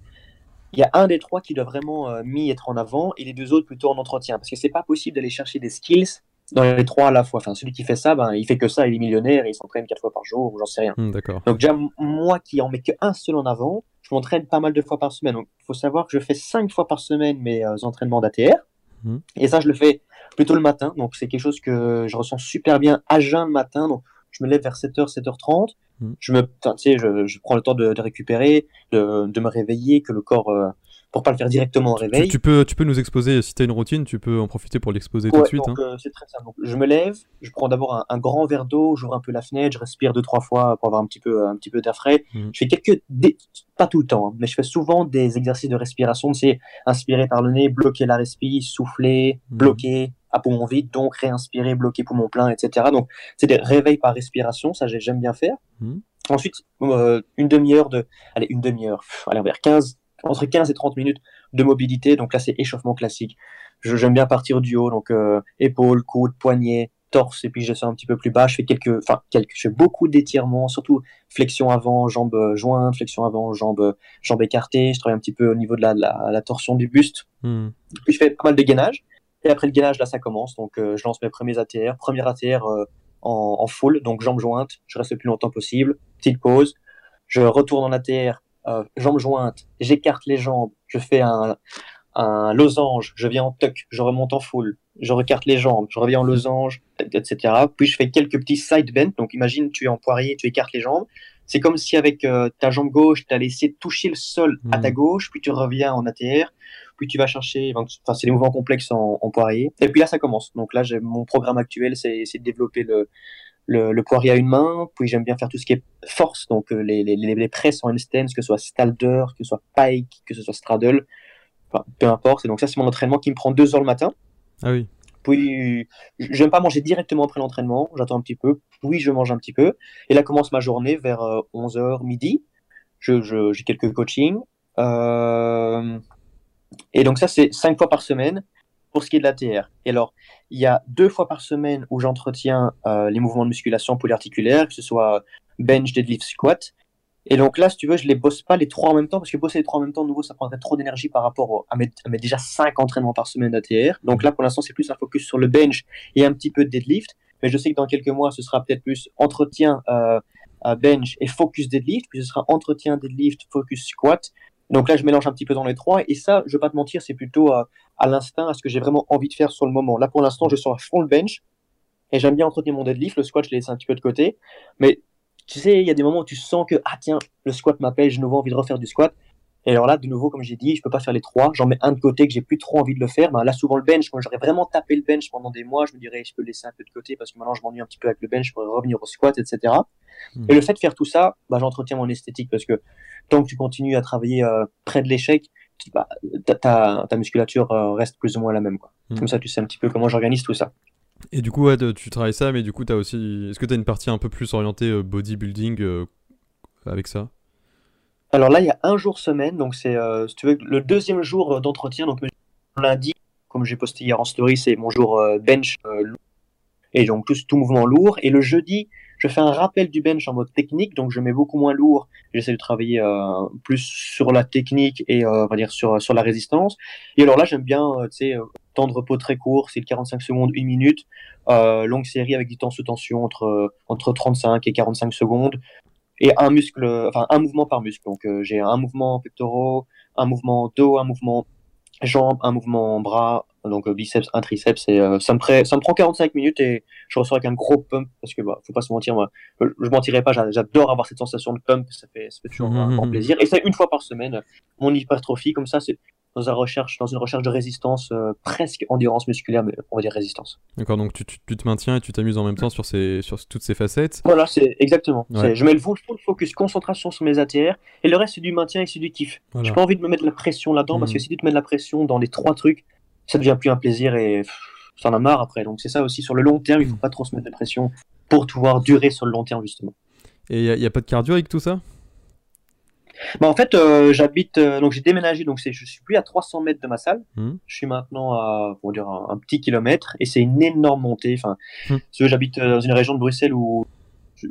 y a un des trois qui doit vraiment euh, mis être en avant et les deux autres plutôt en entretien. Parce que c'est pas possible d'aller chercher des skills dans les trois à la fois. Enfin, celui qui fait ça, ben, il fait que ça, il est millionnaire, il s'entraîne quatre fois par jour, ou j'en sais rien. Mm, Donc déjà, moi qui en mets qu'un seul en avant, je m'entraîne pas mal de fois par semaine. Donc, il faut savoir que je fais cinq fois par semaine mes euh, entraînements d'ATR. Mhm. Et ça, je le fais plutôt le matin. Donc, c'est quelque chose que je ressens super bien à jeun le matin. Donc, je me lève vers 7h, 7h30. Je, me, je, je, prends le temps de, de récupérer, de, de, me réveiller, que le corps euh, pour pas le faire directement au réveil. Tu, peux, tu peux nous exposer, si tu as une routine, tu peux en profiter pour l'exposer tout de suite. Hein. Euh, c'est très simple. je me lève, je prends d'abord un, grand verre d'eau, j'ouvre un peu la fenêtre, je respire deux, trois fois pour avoir un petit peu, un petit peu d'air frais. Mhm. Je fais quelques, pas tout le temps, hein, mais je fais souvent des exercices de respiration, c'est inspirer par le nez, bloquer la respiration, souffler, mhm. bloquer à poumon vide, donc réinspirer, bloquer poumon plein, etc. Donc c'est des réveils par respiration, ça j'aime bien faire. Mhm. Ensuite, euh, une demi-heure de, allez, une demi-heure, allez, vers 15, entre 15 et 30 minutes de mobilité. Donc là, c'est échauffement classique. J'aime bien partir du haut, donc euh, épaules, coudes, poignets, torse, et puis je descends un petit peu plus bas. Je fais quelques, enfin, quelques, je fais beaucoup d'étirements, surtout flexion avant, jambes jointes, flexion avant, jambes, jambes écartées. Je travaille un petit peu au niveau de la, la, torsion du buste. Hmm. Puis je fais pas mal de gainage. Et après le gainage, là, ça commence. Donc euh, je lance mes premiers ATR. Premier ATR euh, en, en full, donc jambes jointes. Je reste le plus longtemps possible. Petite pause. Je retourne en ATR euh, jambes jointes, j'écarte les jambes, je fais un, un losange, je viens en tuck, je remonte en full, je recarte les jambes, je reviens en losange, etc. Puis je fais quelques petits side bends. Donc imagine, tu es en poirier, tu écartes les jambes. C'est comme si avec euh, ta jambe gauche, tu as laissé toucher le sol à ta mmh. gauche, puis tu reviens en ATR. plus tu vas chercher. Enfin, c'est des mouvements complexes en, en, poirier. Et puis là, ça commence. Donc là, mon programme actuel, c'est de développer le, le, le, poirier à une main. Puis j'aime bien faire tout ce qui est force, donc euh, les, les, les presses en handstand, que ce soit stalder, que ce soit pike, que ce soit straddle. Enfin, peu importe. Et donc ça, c'est mon entraînement qui me prend deux heures le matin. Ah oui. Puis, j'aime pas manger directement après l'entraînement. J'attends un petit peu. Puis, je mange un petit peu. Et là commence ma journée vers 11h, euh, midi. J'ai je, j'ai quelques coachings. Euh, et donc, ça, c'est cinq fois par semaine pour ce qui est de la TR. Et alors, il y a deux fois par semaine où j'entretiens euh, les mouvements de musculation polyarticulaire, que ce soit bench, deadlift, squat. Et donc là, si tu veux, je les bosse pas les trois en même temps, parce que bosser les trois en même temps, de nouveau, ça prendrait trop d'énergie par rapport à, mes, déjà cinq entraînements par semaine d'ATR. Donc là, pour l'instant, c'est plus un focus sur le bench et un petit peu de deadlift. Mais je sais que dans quelques mois, ce sera peut-être plus entretien euh, bench et focus deadlift, puis ce sera entretien deadlift, focus squat. Donc là, je mélange un petit peu dans les trois. Et ça, je vais pas te mentir, c'est plutôt à, l'instinct, à ce que j'ai vraiment envie de faire sur le moment. Là, pour l'instant, je suis à fond le bench. Et j'aime bien entretenir mon deadlift. Le squat, je l'ai laissé un petit peu de côté. Mais tu sais, il y a des moments où tu sens que, ah tiens, le squat m'appelle, j'ai nouveau envie de refaire du squat. Et alors là, de nouveau, comme j'ai dit, je peux pas faire les trois. J'en mets un de côté que j'ai plus trop envie de le faire. Ben, là, souvent le bench, quand j'aurais vraiment tapé le bench pendant des mois, je me dirais, je peux le laisser un peu de côté parce que maintenant je m'ennuie un petit peu avec le bench, je pourrais revenir au squat, etc. Hmm. Et le fait de faire tout ça, ben, j'entretiens mon esthétique parce que tant que tu continues à travailler euh, près de l'échec, bah, ta, ta, musculature euh, reste plus ou moins la même. Quoi. Hmm. Comme ça, tu sais un petit peu comment j'organise tout ça. Et du coup, ouais, tu travailles ça, mais du coup, as aussi. Est-ce que tu as une partie un peu plus orientée euh, bodybuilding euh, avec ça? Alors là, il y a un jour semaine, donc c'est euh, si tu veux, le deuxième jour d'entretien. Donc lundi, comme j'ai posté hier en story, c'est mon jour bench et donc tout, tout mouvement lourd. Et le jeudi, je fais un rappel du bench en mode technique, donc je mets beaucoup moins lourd. J'essaie de travailler euh, plus sur la technique et euh, on va dire sur sur la résistance. Et alors là, j'aime bien, euh, tu sais, temps de repos très court, c'est 45 secondes, une minute, longue série avec du temps sous tension entre entre 35 et 45 secondes et un muscle, enfin un mouvement par muscle. Donc j'ai un mouvement pectoraux, un mouvement dos, un mouvement jambes, un mouvement bras, donc euh, biceps, un triceps, et euh, ça, me ça me prend 45 minutes et je ressors avec un gros pump parce que bah, faut pas se mentir, moi, je mentirais pas, j'adore avoir cette sensation de pump, ça fait, ça fait toujours un grand plaisir. Et c'est une fois par semaine, mon hypertrophie, comme ça, c'est dans, une recherche, dans une recherche de résistance, euh, presque endurance musculaire, mais on va dire résistance. D'accord, donc tu, tu, te maintiens et tu t'amuses en même temps sur, ces, sur toutes ces facettes. Voilà, c'est exactement. Je mets le full, focus, concentration sur mes ATR, et le reste c'est du maintien et c'est du kiff. J'ai pas envie de me mettre la pression là-dedans, parce que mm. si tu te mets de la pression dans les trois trucs, ça devient plus un plaisir et ça en a marre après. Donc c'est ça aussi, sur le long terme, il faut pas trop se mettre de pression pour pouvoir durer sur le long terme justement. Et il n'y a, pas de cardio avec tout ça? Bah en fait, euh, j'habite, euh, donc j'ai déménagé, donc je suis plus à 300 mètres de ma salle. Hmm. Je suis maintenant à, pour dire, un, petit kilomètre, et c'est une énorme montée. Enfin, hmm. j'habite euh, dans une région de Bruxelles où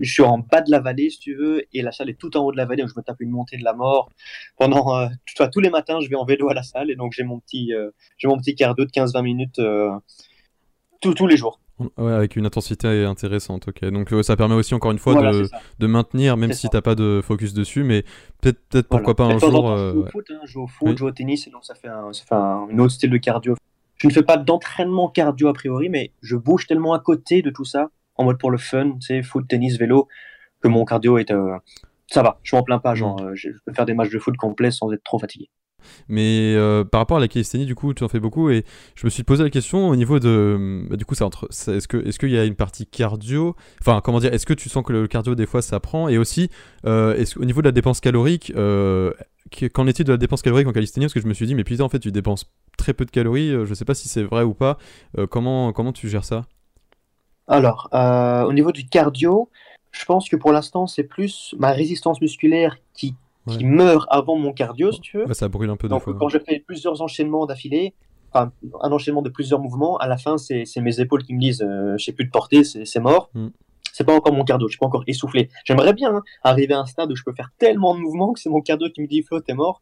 je suis en bas de la vallée, si tu veux, et la salle est tout en haut de la vallée, donc je me tape une montée de la mort. Pendant, euh, tous les matins, je vais en vélo à la salle, et donc j'ai mon petit, j'ai mon petit cardio de 15-20 minutes tous les jours. Ouais, avec une intensité intéressante, ok. Donc ça permet aussi encore une fois de, de, maintenir, même si t'as pas de focus dessus, mais peut-être peut pourquoi pas un jour. je joue au foot, hein, je joue au foot, je joue au tennis, et donc ça fait, un, ça fait un, autre style de cardio. Je ne fais pas d'entraînement cardio a priori, mais je bouge tellement à côté de tout ça en mode pour le fun, tu sais, foot, tennis, vélo, que mon cardio est. Euh, ça va, je m'en plains pas, genre, mm. euh, je peux faire des matchs de foot complets sans être trop fatigué. Mais euh, par rapport à la calisthénie, du coup, tu en fais beaucoup et je me suis posé la question au niveau de. Bah, du coup, c'est entre. Est-ce que est-ce qu'il y a une partie cardio? Enfin, comment dire Est-ce que tu sens que le cardio des fois ça prend? Et aussi, est au niveau de la dépense calorique, qu'en est-il de la dépense calorique en calisthénie Parce que je me suis dit, mais putain, en fait, tu dépenses très peu de calories. je sais pas si c'est vrai ou pas. comment comment tu gères ça? Alors, euh, au niveau du cardio, je pense que pour l'instant, c'est plus ma résistance musculaire qui, qui meurt avant mon cardio, si tu veux. ça brûle un peu Donc, quand je fais plusieurs enchaînements d'affilée, enfin, un enchaînement de plusieurs mouvements, à la fin, c'est mes épaules qui me disent euh, je sais plus de porter, c'est mort. Mm. C'est pas encore mon cardio, je suis pas encore essoufflé. J'aimerais bien hein, arriver à un stade où je peux faire tellement de mouvements que c'est mon cardio qui me dit Flo, t'es mort.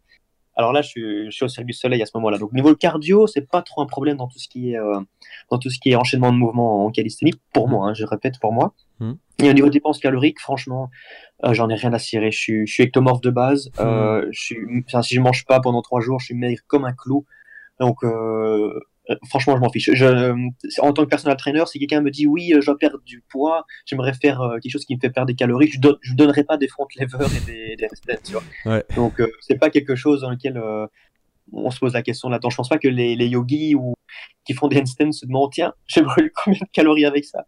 Alors là, je suis, je suis au Cirque Soleil à ce moment-là. Donc niveau cardio, c'est pas trop un problème dans tout ce qui est euh, dans tout ce qui est enchaînement de mouvements en calisthénie pour moi. Hein, je répète pour moi. Mmh. Et au niveau dépenses caloriques, franchement, euh, j'en ai rien à cirer. Je suis, je suis ectomorphe de base. Mmh. Euh, je suis, enfin, si je mange pas pendant trois jours, je suis maigre comme un clou. Donc franchement, je m'en fiche. Je, euh, en tant que personal trainer, si quelqu'un me dit oui, euh, je dois perdre du poids, j'aimerais faire quelque chose qui me fait perdre des calories, je ne donnerai pas des front levers et des, des tu vois. Ouais. Donc, c'est pas quelque chose dans lequel on se pose la question là-dedans. Je pense pas que les, les yogis ou qui font des handstands se demandent tiens, j'ai brûlé combien de calories avec ça?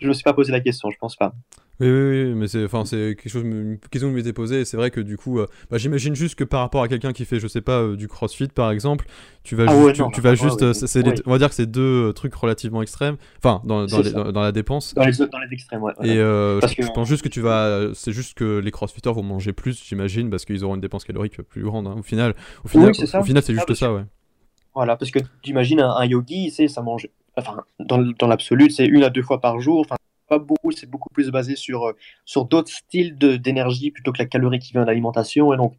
Je me suis pas posé la question, je pense pas. Oui, oui, oui, mais c'est, enfin, c'est quelque chose, une question que je m'étais posée. C'est vrai que du coup, euh, bah, j'imagine juste que par rapport à quelqu'un qui fait, je sais pas, euh, du CrossFit par exemple, tu vas, ah juste, tu, vas juste, euh, on va dire que c'est deux trucs relativement extrêmes. Enfin, dans, dans, dans, la dépense. Dans les, dans les extrêmes, ouais. Et je, pense juste que tu vas, c'est juste que les CrossFitters vont manger plus, j'imagine, parce qu'ils auront une dépense calorique plus grande. Hein. Au final, au final, au, final, c'est juste ça, ouais. Voilà, parce que tu imagines un, un yogi, c'est ça mange, enfin, dans, dans l'absolu, c'est une à deux fois par jour. Enfin, pas beaucoup, c'est beaucoup plus basé sur, euh, sur d'autres styles d'énergie plutôt que la calorie qui vient de l'alimentation. Et donc,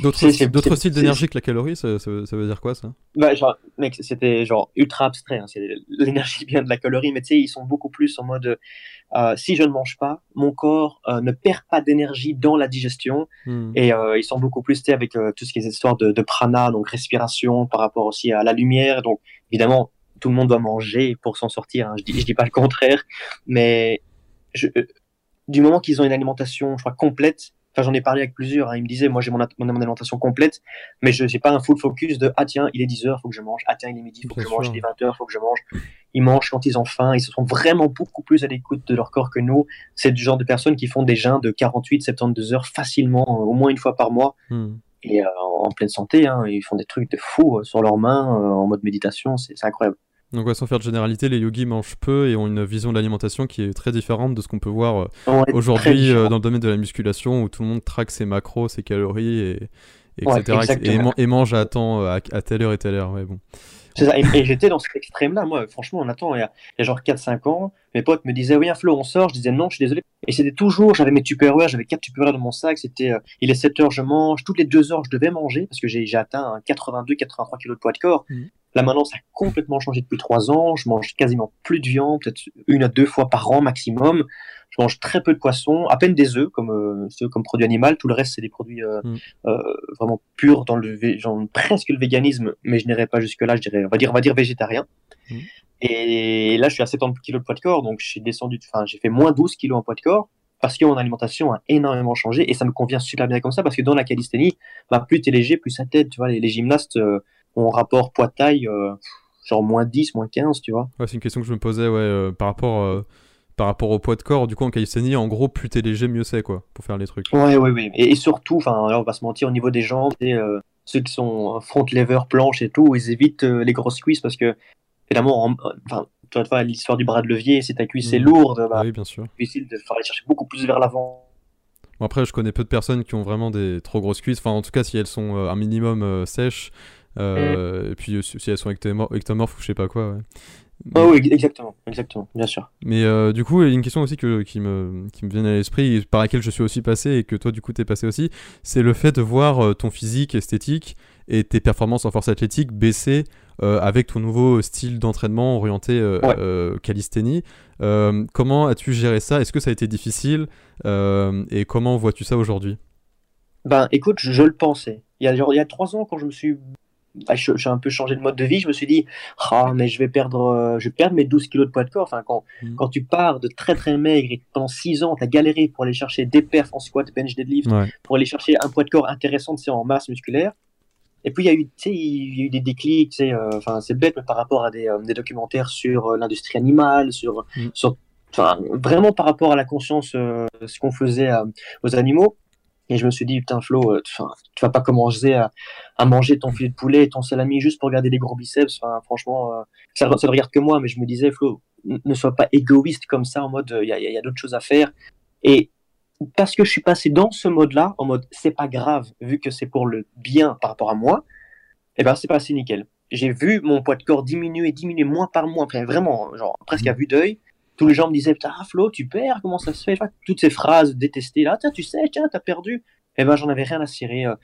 D'autres styles d'énergie que la calorie, ça, ça, veut dire quoi ça? Bah, genre, Mec, c'était genre ultra abstrait. Hein, l'énergie vient de la calorie, mais tu sais, ils sont beaucoup plus en mode euh, si je ne mange pas, mon corps euh, ne perd pas d'énergie dans la digestion. Hmm. Et ils sont beaucoup plus avec tout ce qui est histoire de, de, prana, donc respiration, par rapport aussi à la lumière. Donc évidemment, tout le monde doit manger pour s'en sortir. Hein. Je dis, je dis pas le contraire, mais je, euh, du moment qu'ils ont une alimentation, je crois complète. Enfin, j'en ai parlé avec plusieurs. Hein. Ils me disaient, moi, j'ai mon, mon, alimentation complète, mais je n'ai pas un full focus de ah tiens, il est 10 heures, faut que je mange. Ah tiens, il est midi, faut que je mange. Il est 20 heures, faut que je mange. Ils mangent quand ils ont faim. Ils se sont vraiment beaucoup plus à l'écoute de leur corps que nous. C'est du genre de personnes qui font des jeûnes de 48, 72 heures facilement, euh, au moins une fois par mois. Hmm. Et euh, en pleine santé, hein, ils font des trucs de fou sur leurs mains, en mode méditation, c'est incroyable. Donc, sans faire de généralité, les yogis mangent peu et ont une vision de l'alimentation qui est très différente de ce qu'on peut voir euh, aujourd'hui euh, dans le domaine de la musculation où tout le monde traque ses macros, ses calories, et, etc. et, mange à, temps, euh, à, telle heure et telle heure. Ouais, bon. Et, j'étais dans cet extrême-là. Moi, franchement, on attend, il y a, genre 4-5 ans, mes potes me disaient, oui, un Flo, on sort. Je disais, non, je suis désolé. Et c'était toujours, j'avais mes tupperwares, j'avais 4 tupperwares dans mon sac. C'était, il est 7 heures, je mange. Toutes les 2 heures, je devais manger parce que j'ai atteint 82-83 kg de poids de corps. Mmh. Là maintenant, ça a complètement changé depuis trois ans. Je mange quasiment plus de viande, peut-être une à deux fois par an maximum. Je mange très peu de poissons, à peine des œufs comme euh, comme produit animal. Tout le reste, c'est des produits euh, mm. euh, vraiment purs dans le genre, presque le véganisme, mais je n'irai pas jusque là. Je dirais, on va dire, on va dire végétarien. Mm. Et là, je suis à 70 kg de poids de corps, donc j'ai descendu, enfin, j'ai fait moins 12 kg en poids de corps parce que mon alimentation a énormément changé et ça me convient super bien comme ça parce que dans la calisthénie, bah, plus es léger, plus ça t'aide. Tu vois, les, les gymnastes mon rapport poids-taille, euh, genre moins 10, moins 15, tu vois. Ouais, c'est une question que je me posais, ouais, euh, par rapport euh, par rapport au poids de corps, du coup en calisthénie, en gros, plus t'es léger, mieux c'est quoi, pour faire les trucs. Ouais, ouais, ouais. Et, surtout, enfin, on va se mentir, au niveau des jambes, et, ceux qui sont front lever, planche et tout, ils évitent les grosses cuisses parce que, évidemment, enfin, tu vois, l'histoire du bras de levier, si ta cuisse est mmh. lourde, bah, oui, bien sûr. difficile de faire aller chercher beaucoup plus vers l'avant. Bon, après, je connais peu de personnes qui ont vraiment des trop grosses cuisses, enfin, en tout cas, si elles sont un minimum sèches. Euh, et puis euh, si elles sont ectomorphes ou je sais pas quoi. Ah oui, exactement, exactement, bien sûr. Mais euh, du coup, il y a une question aussi que, qui, me, qui me vient à l'esprit, par laquelle je suis aussi passé et que toi, du coup, t'es passé aussi, c'est le fait de voir ton physique esthétique et tes performances en force athlétique baisser avec ton nouveau style d'entraînement orienté calisthénie. comment as-tu géré ça? Est-ce que ça a été difficile? Et comment vois-tu ça aujourd'hui? Ben, écoute, je, le pensais. Il y, a, il y a trois ans, quand je me suis bah, j'ai un peu changé de mode de vie. Je me suis dit, ah, mais je vais perdre, euh, je vais perdre mes 12 kilos de poids de corps. Enfin, quand, mm. quand tu pars de très très maigre et pendant 6 ans, tu as galéré pour aller chercher des perfs en squat, bench, deadlift, pour aller chercher un poids de corps intéressant en masse musculaire. Et puis il y a eu, il y a eu des déclics, euh, enfin c'est bête, mais par rapport à des, euh, des documentaires sur l'industrie animale, sur, mm. sur vraiment par rapport à la conscience, ce qu'on faisait aux animaux. Et je me suis dit, putain, Flo, tu, vas pas commencer à, manger ton filet de poulet et ton salami juste pour garder des gros biceps. Enfin, franchement, euh, ça, ne regarde que moi, mais je me disais, Flo, ne sois pas égoïste comme ça, en mode, il y a, d'autres choses à faire. Et parce que je suis passé dans ce mode-là, en mode, c'est pas grave, vu que c'est pour le bien par rapport à moi, et eh ben, c'est passé nickel. J'ai vu mon poids de corps diminuer, diminuer moins par mois, vraiment, genre, presque à vue d'œil tous les gens me disaient putain Flo tu perds comment ça se fait toutes ces phrases détestées là tiens tu sais tiens t'as perdu eh ben j'en avais rien à cirer euh.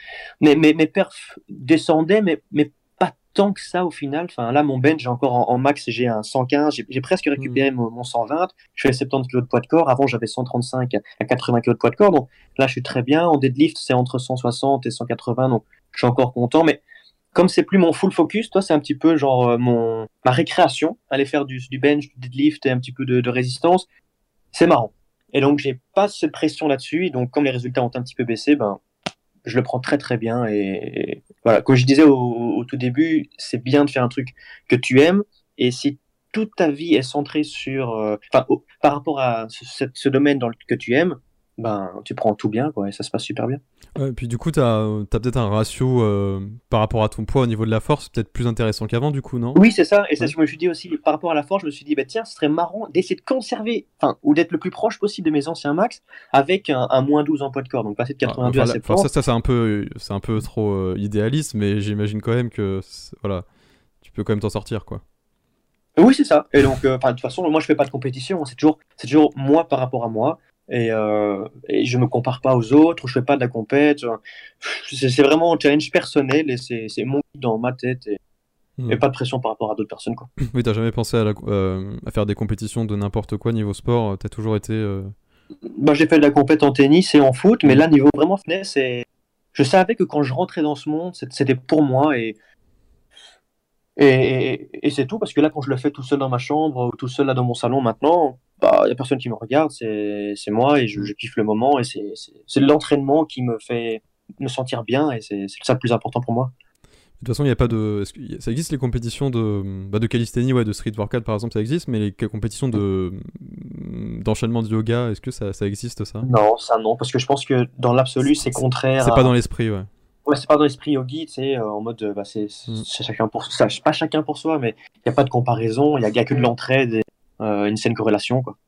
mais mes, mes perfs descendaient mais mais pas tant que ça au final enfin là mon bench j'ai encore en, max j'ai un 115 j'ai presque récupéré hmm. mon, 120 je fais 70 kg de poids de corps avant j'avais 135 à 80 kg de poids de corps donc là je suis très bien en deadlift c'est entre 160 et 180 donc je suis encore content mais comme c'est plus mon full focus, toi, c'est un petit peu genre euh, mon ma récréation, aller faire du, du bench, du deadlift et un petit peu de, résistance. C'est marrant. Et donc, j'ai pas cette pression là-dessus. Et donc, comme les résultats ont un petit peu baissé, ben, je le prends très très bien. Et, voilà, comme je disais au, tout début, c'est bien de faire un truc que tu aimes. Et si toute ta vie est centrée sur, euh, par rapport à ce, ce domaine dans le, que tu aimes, ben, tu prends tout bien, quoi, et ça se passe super bien. Ouais, et puis du coup, tu as, peut-être un ratio euh, par rapport à ton poids au niveau de la force, peut-être plus intéressant qu'avant, du coup, non? Oui, c'est ça. Et ça, je me suis dit aussi, par rapport à la force, je me suis dit, bah, tiens, ce serait marrant d'essayer de conserver, enfin, ou d'être le plus proche possible de mes anciens max avec un, moins 12 en poids de corps. Donc passer de 82 ah, à 70. Ça, ça c'est un, peu, un peu trop euh, idéaliste, mais j'imagine quand même que voilà, tu peux quand même t'en sortir, quoi. Oui, c'est ça. Et donc, euh, de toute façon, moi, je fais pas de compétition. C'est toujours, c'est toujours moi par rapport à moi et, euh, et, je me compare pas aux autres, je fais pas de la compète. C'est vraiment un challenge personnel et c'est mon dans ma tête et, hmm. et, pas de pression par rapport à d'autres personnes. Quoi. Oui, t'as jamais pensé à, la, euh, à, faire des compétitions de n'importe quoi niveau sport T'as toujours été. Euh... Bah, J'ai fait de la compète en tennis et en foot, mais là, niveau vraiment finesse, je savais que quand je rentrais dans ce monde, c'était pour moi et et, et, c'est tout, parce que là, quand je le fais tout seul dans ma chambre ou tout seul là dans mon salon maintenant, bah, il n'y a personne qui me regarde, c'est moi et je, je, kiffe le moment et c'est l'entraînement qui me fait me sentir bien et c'est ça le plus important pour moi. De toute façon, il n'y a pas de. ça existe les compétitions de, bah de calisthénie, ouais, de street workout par exemple, ça existe, mais les compétitions de d'enchaînement de yoga, est-ce que ça, ça, existe ça? Non, ça non, parce que je pense que dans l'absolu, c'est contraire. C'est pas dans l'esprit, ouais. Ouais, c'est pas dans l'esprit yogi, tu sais, euh, en mode, bah, c'est mm. chacun pour ça, pas chacun pour soi, mais il n'y a pas de comparaison, il n'y a, que de l'entraide et euh, une saine corrélation, quoi.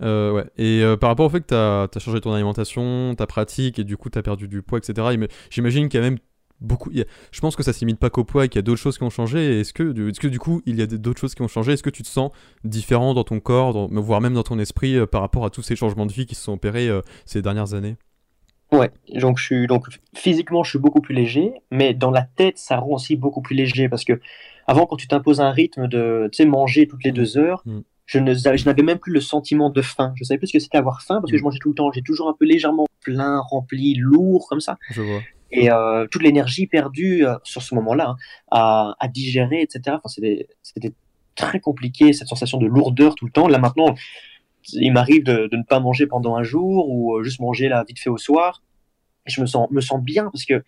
Euh, ouais. Et par rapport au fait que tu as, as, changé ton alimentation, ta pratique, et du coup tu as perdu du poids, etc., j'imagine qu'il y a même beaucoup. Je pense que ça s'imite pas qu'au poids et qu'il y a d'autres choses qui ont changé. Est-ce que, est que du coup il y a d'autres choses qui ont changé? Est-ce que tu te sens différent dans ton corps, voire même dans ton esprit par rapport à tous ces changements de vie qui se sont opérés ces dernières années? Ouais, donc je suis donc physiquement je suis beaucoup plus léger, mais dans la tête ça rend aussi beaucoup plus léger parce que avant quand tu t'imposes un rythme de tu sais manger toutes les deux heures, mm. je ne je n'avais même plus le sentiment de faim. Je savais plus ce que c'était avoir faim parce que mm. je mangeais tout le temps. J'ai toujours un peu légèrement plein, rempli, lourd comme ça. Je vois. Et euh, toute l'énergie perdue euh, sur ce moment-là hein, à, à, digérer, etc. Enfin c'était c'était très compliqué cette sensation de lourdeur tout le temps. Là maintenant il m'arrive de, ne pas manger pendant un jour ou euh, juste manger là vite fait au soir. Je me sens, me sens bien parce que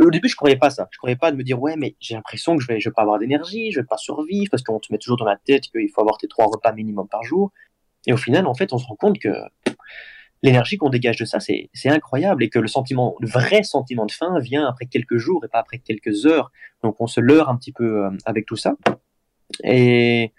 au début, je croyais pas ça. Je croyais pas de me dire, ouais, mais j'ai l'impression que je vais, je vais pas avoir d'énergie, je vais pas survivre parce qu'on te met toujours dans la tête qu'il faut avoir tes trois repas minimum par jour. Et au final, en fait, on se rend compte que l'énergie qu'on dégage de ça, c'est incroyable et que le sentiment, le vrai sentiment de faim vient après quelques jours et pas après quelques heures. Donc, on se leurre un petit peu euh, avec tout ça. Et,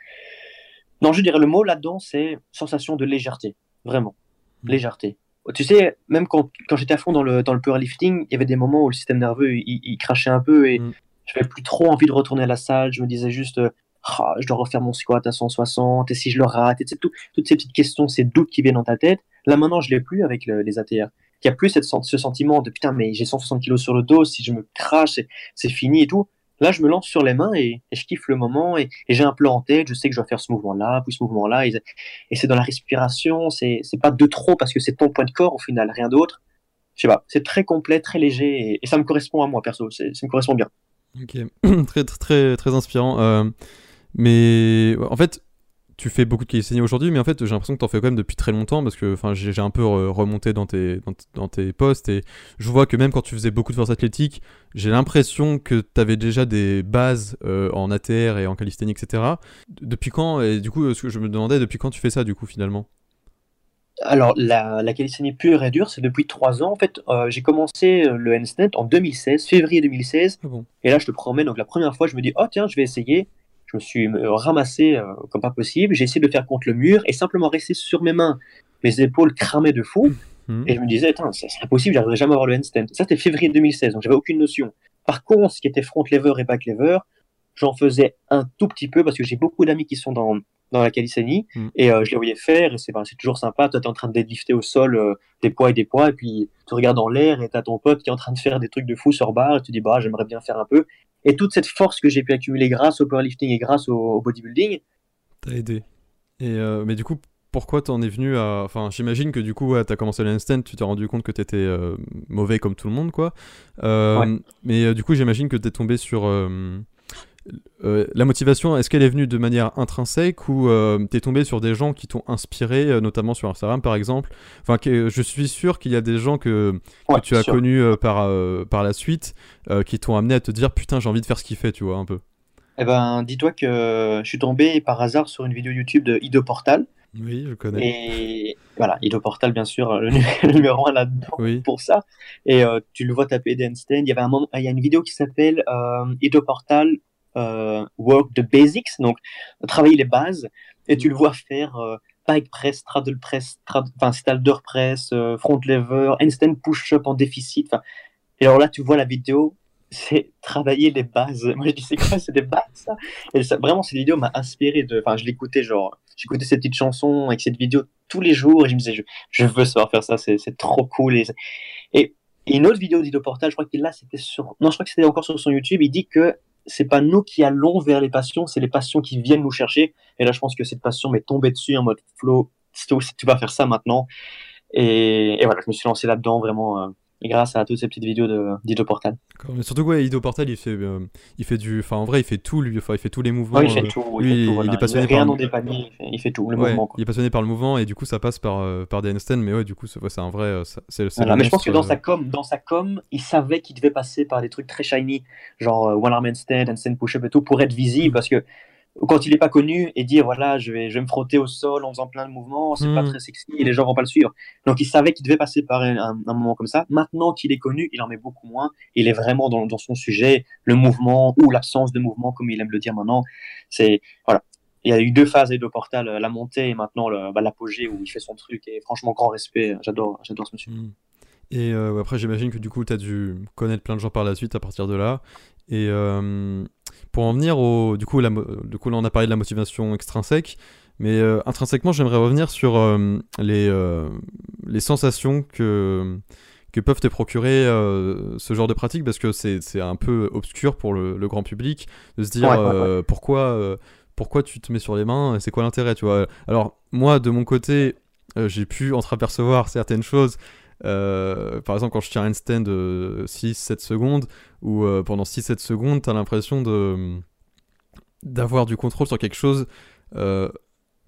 non, je dirais le mot là-dedans, c'est sensation de légèreté. Vraiment. Hmm. Légèreté. Tu sais, même quand, quand j'étais à fond dans le, dans le powerlifting, il y avait des moments où le système nerveux, il, crachait un peu et mm. je n'avais plus trop envie de retourner à la salle. Je me disais juste, ah, je dois refaire mon squat à 160, et si je le rate, et tout, toutes ces petites questions, ces doutes qui viennent dans ta tête. Là, maintenant, je l'ai plus avec les ATR. Il n'y a plus cette, ce sentiment de putain, mais j'ai 160 kilos sur le dos, si je me crache, c'est fini et tout. Là, je me lance sur les mains et, je kiffe le moment et, j'ai un plan en tête. Je sais que je dois faire ce mouvement-là, puis ce mouvement-là. Et, c'est dans la respiration. C'est pas de trop parce que c'est ton point de corps au final, rien d'autre. Je sais pas. C'est très complet, très léger et, ça me correspond à moi perso. Ça me correspond bien. Ok, très très très inspirant. Euh, mais en fait, tu fais beaucoup de calisthénie aujourd'hui, mais en fait, j'ai l'impression que tu en fais quand même depuis très longtemps parce que j'ai un peu remonté dans tes, dans, tes posts et je vois que même quand tu faisais beaucoup de force athlétique, j'ai l'impression que tu avais déjà des bases euh, en ATR et en calisthénie, etc. Depuis quand Et du coup, ce que je me demandais, depuis quand tu fais ça, du coup, finalement? Alors, la, la calisthénie pure et dure, c'est depuis trois ans. En fait, euh, j'ai commencé le handstand en 2016, février 2016. Ah et là, je te promets, donc la première fois, je me dis, oh tiens, je vais essayer je me suis ramassé euh, comme pas possible. J'ai essayé de faire contre le mur et simplement rester sur mes mains. Mes épaules cramaient de fou. Mhm. Et je me disais, c'est impossible, j'arriverai jamais à avoir le handstand. Ça, c'était février 2016, donc j'avais aucune notion. Par contre, ce qui était front lever et back lever, j'en faisais un tout petit peu parce que j'ai beaucoup d'amis qui sont dans, dans la calisthénie mhm. et euh, je les voyais faire et c'est ben, toujours sympa. Toi, tu es en train de deadlifter au sol euh, des poids et des poids et puis tu regardes dans l'air et tu as ton pote qui est en train de faire des trucs de fou sur barre et tu dis, bah, j'aimerais bien faire un peu. Et toute cette force que j'ai pu accumuler grâce au powerlifting et grâce au, bodybuilding. T'as aidé. Et euh, mais du coup, pourquoi t'en es venu à. Enfin, j'imagine que du coup, ouais, t'as commencé l'instant, tu t'es rendu compte que t'étais euh, mauvais comme tout le monde, quoi. Euh, mais du coup, j'imagine que t'es tombé sur. Euh, la motivation, est-ce qu'elle est venue de manière intrinsèque ou euh, t'es tombé sur des gens qui t'ont inspiré, euh, notamment sur Instagram par exemple? Enfin, je suis sûr qu'il y a des gens que, tu as connus par, par la suite qui t'ont amené à te dire putain, j'ai envie de faire ce qu'il fait, tu vois, un peu. Eh ben, dis-toi que je suis tombé par hasard sur une vidéo YouTube de Ido Portal. Oui, je connais. Et voilà, Ido Portal, bien sûr, le, numéro 1 là-dedans pour ça. Et tu le vois taper Stand. Il y avait un il y a une vidéo qui s'appelle Ido Portal euh, work the basics, donc travailler les bases, et tu le vois faire euh, pike press, straddle press, enfin stalder press, euh, front lever, handstand push-up en déficit. Et alors là, tu vois la vidéo, c'est travailler les bases. Moi, je dis, c'est quoi C'est des bases, ça? Et ça, vraiment, cette vidéo m'a inspiré de. Enfin, je l'écoutais, genre, j'écoutais cette petite chanson avec cette vidéo tous les jours et je me disais, je, je veux savoir faire ça, c'est trop cool. Et, et, une autre vidéo d'Ido Portal, je crois qu'il là, c'était sur. Non, je crois que c'était encore sur son YouTube, il dit que c'est pas nous qui allons vers les passions, c'est les passions qui viennent nous chercher. Et là, je pense que cette passion m'est tombée dessus en mode flow, tu vas faire ça maintenant. Et, et voilà, je me suis lancé là-dedans vraiment. Grâce à toutes ces petites vidéos d'Ido Portal. Mais surtout, ouais, Ido Portal, il fait, euh, il fait du. Enfin, en vrai, il fait tout, lui. Enfin, il fait tous les mouvements. il fait euh, tout. il, est passionné par. il fait, tout, le mouvement. Il est passionné par le mouvement et du coup, ça passe par, euh, par des handstands. Mais ouais, du coup, c'est un vrai. C'est mais je pense que dans, sa com, dans sa com, il savait qu'il devait passer par des trucs très shiny, genre One Arm Handstand, Handstand Push-Up et tout, pour être visible. Parce que quand il n'est pas connu et dire voilà je vais, je vais me frotter au sol en faisant plein de mouvements c'est pas hmm. très sexy et les gens vont pas le suivre. Donc il savait qu'il devait passer par un, moment comme ça. Maintenant qu'il est connu il en met beaucoup moins. Il est vraiment dans, dans son sujet le mouvement ou l'absence de mouvement comme il aime le dire maintenant. C'est voilà. Il y a eu deux phases de Portal la montée et maintenant bah, l'apogée où il fait son truc et franchement grand respect. J'adore j'adore ce monsieur. Hmm. Et euh, après, j'imagine que du coup, tu as dû connaître plein de gens par la suite à partir de là. Et euh, pour en venir au. Du coup, la, du coup, là, on a parlé de la motivation extrinsèque. Mais euh, intrinsèquement, j'aimerais revenir sur les, les sensations que, que peuvent te procurer ce genre de pratique parce que c'est un peu obscur pour le, le, grand public de se dire pourquoi, pourquoi tu te mets sur les mains, c'est quoi l'intérêt, tu vois? Alors, moi, de mon côté, j'ai pu entreapercevoir certaines choses euh, par exemple, quand je tiens un stand de 6-7 secondes, ou euh, pendant 6-7 secondes, tu as l'impression de d'avoir du contrôle sur quelque chose euh,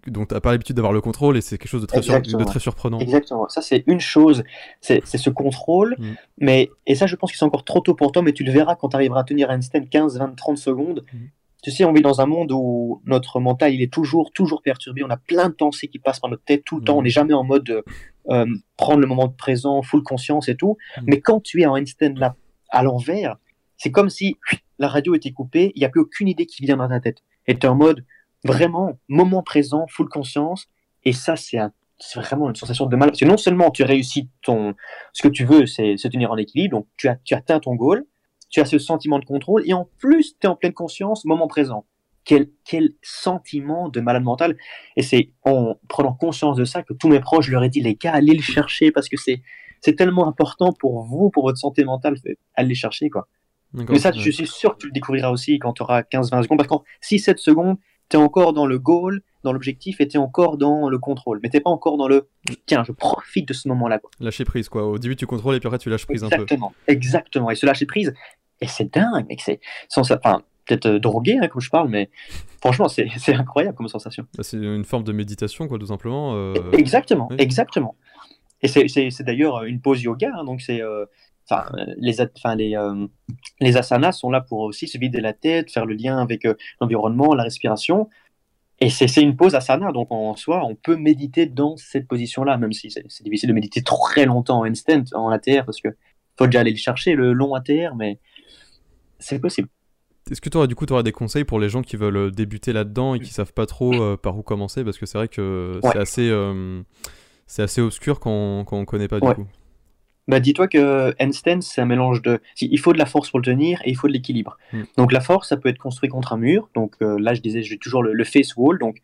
dont tu n'as pas l'habitude d'avoir le contrôle, et c'est quelque chose de très, de très surprenant. Exactement, ça c'est une chose, c'est ce contrôle, mm. mais, et ça je pense que c'est encore trop tôt pour toi, mais tu le verras quand tu arriveras à tenir un stand 15, 20, 30 secondes. Mm. Tu sais, on vit dans un monde où notre mental, il est toujours, toujours perturbé. On a plein de pensées qui passent par notre tête tout le temps. On n'est mm. jamais en mode euh, prendre le moment présent, full conscience et tout. Mm. Mais quand tu es en instant là, à l'envers, c'est comme si la radio était coupée, il n'y a plus aucune idée qui vient dans ta tête. Et tu es en mode vraiment moment présent, full conscience. Et ça, c'est vraiment une sensation de mal. Parce que non seulement tu réussis ton, ce que tu veux, c'est se tenir en équilibre, donc tu, as, tu atteins ton goal, tu as ce sentiment de contrôle, et en plus, tu es en pleine conscience, moment présent. Quel, quel sentiment de malade mental. Et c'est en prenant conscience de ça que tous mes proches, je leur ai dit, les gars, allez le chercher parce que c'est, c'est tellement important pour vous, pour votre santé mentale, allez le chercher, quoi. Mais ça, je suis sûr que tu le découvriras aussi quand tu auras 15-20 secondes, parce qu'en 6-7 secondes, tu es encore dans le goal, dans l'objectif, et tu es encore dans le contrôle. Mais tu pas encore dans le tiens, je profite de ce moment-là. Lâcher prise, quoi. Au début, tu contrôles, et puis après, tu lâches prise un peu. Exactement, exactement. Et ce lâcher prise, et c'est dingue, mec. C'est enfin, peut-être euh, drogué hein, comme je parle, mais franchement, c'est incroyable comme sensation. Bah, c'est une forme de méditation, quoi, tout simplement. Euh, exactement, exactement. Et c'est d'ailleurs une pause yoga, hein, donc c'est. Euh, les, les, les asanas sont là pour aussi se vider la tête, faire le lien avec l'environnement, la respiration. Et c'est une pause asana, donc en soi, on peut méditer dans cette position-là, même si c'est difficile de méditer très longtemps en instant, en ATR, parce que faut déjà aller le chercher, le long ATR, mais c'est possible. Est-ce que tu aurais du coup aurais des conseils pour les gens qui veulent euh, débuter là-dedans et qui savent pas trop euh, par où commencer? Parce que c'est vrai que c'est assez euh, c'est assez obscur quand quand on connaît pas du coup. Bah dis-toi que handstand c'est un mélange de il faut de la force pour le tenir et il faut de l'équilibre. Hmm. Donc la force ça peut être construit contre un mur. Donc là je disais j'ai toujours le, face wall donc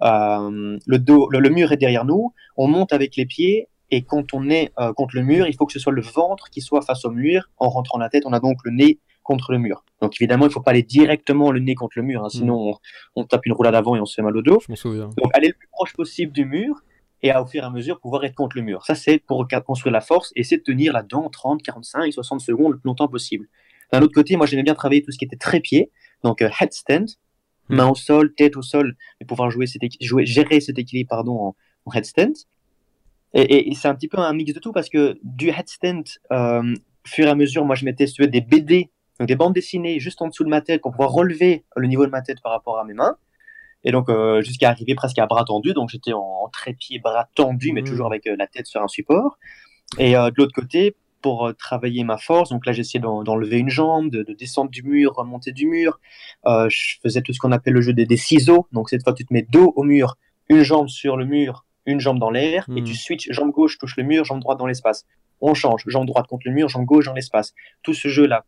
le dos le, mur est derrière nous, on monte avec les pieds et quand on est contre le mur, il faut que ce soit le ventre qui soit face au mur en rentrant la tête, on a donc le nez contre le mur. Donc évidemment, il ne faut pas aller directement le nez contre le mur, hein, sinon mm. on, tape une roulade avant et on se fait mal au dos. Donc aller le plus proche possible du mur et à, au fur et à mesure pouvoir être contre le mur. Ça, c'est pour construire la force et c'est de tenir là-dedans 30, 45, 60 secondes le plus longtemps possible. D'un autre côté, moi j'aimais bien travailler tout ce qui était trépied. donc headstand, hmm. main au sol, tête au sol, et pouvoir jouer, jouer gérer cet équilibre pardon, en, headstand. Et, c'est un petit peu un mix de tout parce que du headstand, euh, fur et à mesure, moi je mettais des BD, donc des bandes dessinées juste en dessous de ma tête pour pouvoir relever le niveau de ma tête par rapport à mes mains. Et donc euh, jusqu'à arriver presque à bras tendu, donc j'étais en, trépied, bras tendu, mais mmh. toujours avec euh, la tête sur un support. Et euh, de l'autre côté, pour travailler ma force, donc là j'essayais d'enlever une jambe, de, descendre du mur, remonter du mur. je faisais tout ce qu'on appelle le jeu des, des, ciseaux. Donc cette fois tu te mets dos au mur, une jambe sur le mur, une jambe dans l'air, et tu hmm. switches, jambe gauche touche le mur, jambe droite dans l'espace. On change, jambe droite contre le mur, jambe gauche dans l'espace. Tout ce jeu-là.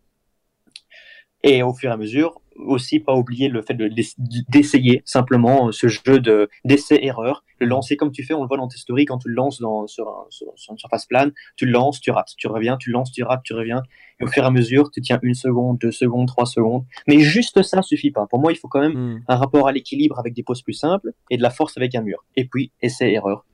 Et au fur et à mesure, aussi pas oublier le fait d'essayer simplement euh, ce jeu de d'essai-erreur, le lancer comme tu fais, on le voit dans tes stories, quand tu le lances dans, sur, une surface plane, tu le lances, tu rates, tu reviens, tu lances, tu rates, tu reviens, et au fur et à mesure, tu tiens une seconde, deux secondes, trois secondes, mais juste ça suffit pas. Pour moi, il faut quand même hmm. un rapport à l'équilibre avec des poses plus simples et de la force avec un mur, et puis essai-erreur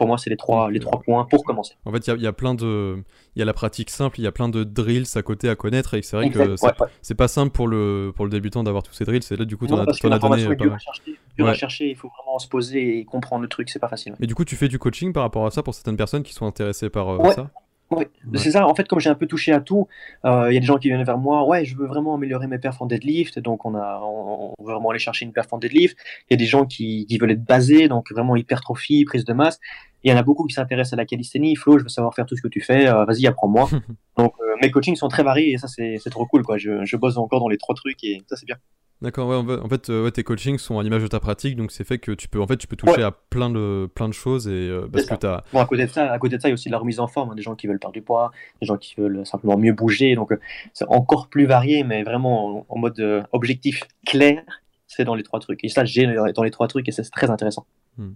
pour moi, c'est les trois, les trois points pour commencer. En fait, il y, a plein de. Il y a la pratique simple, il y a plein de drills à côté à connaître, et c'est vrai que c'est pas simple pour le, pour le débutant d'avoir tous ces drills. C'est là, du coup, tu en, as donné. Est dur, à chercher, à chercher, il faut vraiment se poser et comprendre le truc, c'est pas facile. Mais du coup, tu fais du coaching par rapport à ça pour certaines personnes qui sont intéressées par euh, ça? Oui, c'est ça. En fait, comme j'ai un peu touché à tout, euh, il y a des gens qui viennent vers moi. Ouais, je veux vraiment améliorer mes perfs en deadlift. Donc, on, a, on, veut vraiment aller chercher une perf en deadlift. Il y a des gens qui, qui veulent être basés, donc vraiment hypertrophie, prise de masse. Il y en a beaucoup qui s'intéressent à la calisthénie. Flo, je veux savoir faire tout ce que tu fais. Euh, vas-y, apprends-moi. donc, euh, mes coachings sont très variés et ça, c'est trop cool. Quoi. Je, je bosse encore dans les trois trucs et ça, c'est bien. D'accord, ouais, en fait, euh, tes coachings sont à l'image de ta pratique, donc c'est fait que tu peux, en fait, tu peux toucher à plein de, plein de choses et euh, parce que as... Bon, à côté de ça, à côté de ça, il y a aussi la remise en forme, hein, des gens qui veulent perdre du poids, des gens qui veulent simplement mieux bouger, donc euh, c'est encore plus varié, mais vraiment en, mode objectif clair, c'est dans les trois trucs. Et ça, j'ai dans les trois trucs et c'est très intéressant. Hmm.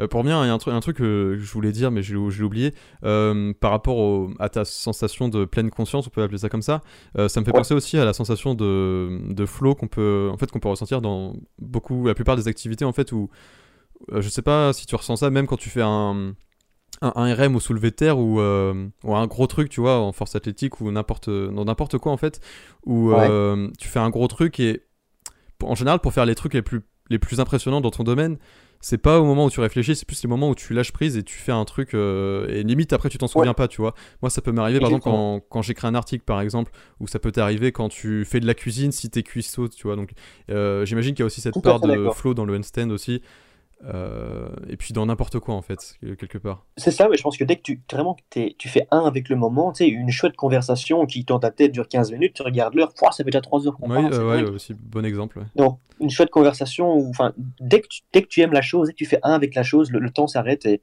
Euh, pour bien, il y a un, truc, un truc que je voulais dire, mais je, l'ai oublié. Euh, par rapport à ta sensation de pleine conscience, on peut appeler ça comme ça, euh, ça me fait penser aussi à la sensation de, de flow qu'on peut, en fait, qu'on peut ressentir dans beaucoup, la plupart des activités, en fait, où je sais pas si tu ressens ça, même quand tu fais un, un, RM au soulevé de terre ou, ou, un gros truc, tu vois, en force athlétique ou n'importe, dans n'importe quoi, en fait, où tu fais un gros truc et en général, pour faire les trucs les plus, les plus impressionnants dans ton domaine, c'est pas au moment où tu réfléchis, c'est plus les moments où tu lâches prise et tu fais un truc euh, et limite après tu t'en souviens pas, tu vois. Moi ça peut m'arriver par exemple quand, quand j'écris un article par exemple, ou ça peut t'arriver quand tu fais de la cuisine si t'es cuistot, tu vois. Donc euh, j'imagine qu'il y a aussi cette part de flow dans le handstand aussi. Euh, et puis dans n'importe quoi en fait, quelque part. C'est ça, mais je pense que dès que tu, vraiment, tu fais un avec le moment, tu sais, une chouette conversation qui dans ta tête dure 15 minutes, tu regardes l'heure, ça fait déjà 3 heures qu'on oui, parle. Euh, aussi, bon exemple. Donc, une chouette conversation, où, dès, que tu, dès que tu aimes la chose, dès que tu fais un avec la chose, le temps s'arrête et,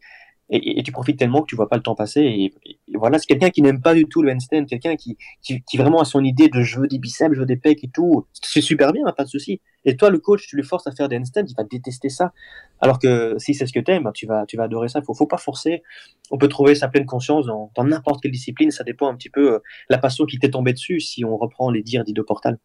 et, tu profites tellement que tu vois pas le temps passer. Et, voilà, c'est quelqu'un qui n'aime pas du tout le handstand, quelqu'un qui, qui, qui, vraiment a son idée de je veux des biceps, je veux des pecs et tout. C'est super bien, pas de souci. Et toi, le coach, tu le forces à faire des handstands, il va détester ça. Alors que si c'est ce que tu aimes, tu vas, tu vas adorer ça. Faut, faut pas forcer. On peut trouver sa pleine conscience dans n'importe quelle discipline. Ça dépend un petit peu euh, la passion qui t'est tombée dessus si on reprend les dires d'Ido Portal.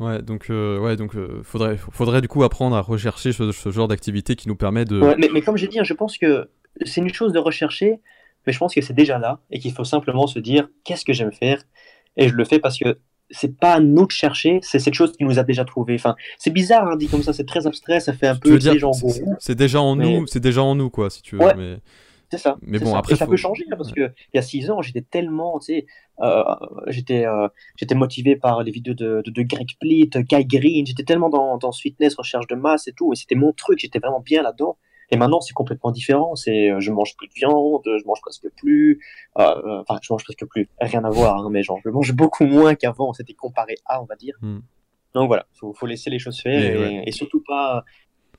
Ouais, donc, euh, ouais, donc euh, faudrait, faudrait du coup apprendre à rechercher ce, genre d'activité qui nous permet de. mais, mais, comme j'ai dit, hein, je pense que c'est une chose de rechercher, mais je pense que c'est déjà là et qu'il faut simplement se dire qu'est-ce que j'aime faire? Et je le fais parce que c'est pas à nous de chercher, c'est cette chose qui nous a déjà trouvé. Enfin, c'est bizarre, hein, dit comme ça, c'est très abstrait, ça fait un peu dire, C'est déjà en nous, c'est déjà en nous, quoi, si tu veux. Mais... C'est ça. Mais bon, après, ça peut changer hein, parce que il y a six ans, j'étais tellement, tu sais, euh, j'étais, euh, j'étais motivé par les vidéos de, de, Greg Plitt, Guy Green, j'étais tellement dans, dans ce fitness, recherche de masse et tout, et c'était mon truc, j'étais vraiment bien là-dedans. Et maintenant, c'est complètement différent. C'est, euh, je mange plus de viande, je mange presque plus. Euh, euh, enfin, je mange presque plus. Rien à voir, hein, mais genre, je mange beaucoup moins qu'avant. C'était comparé à, on va dire. Hmm. Donc voilà, faut, faut laisser les choses faire et, surtout pas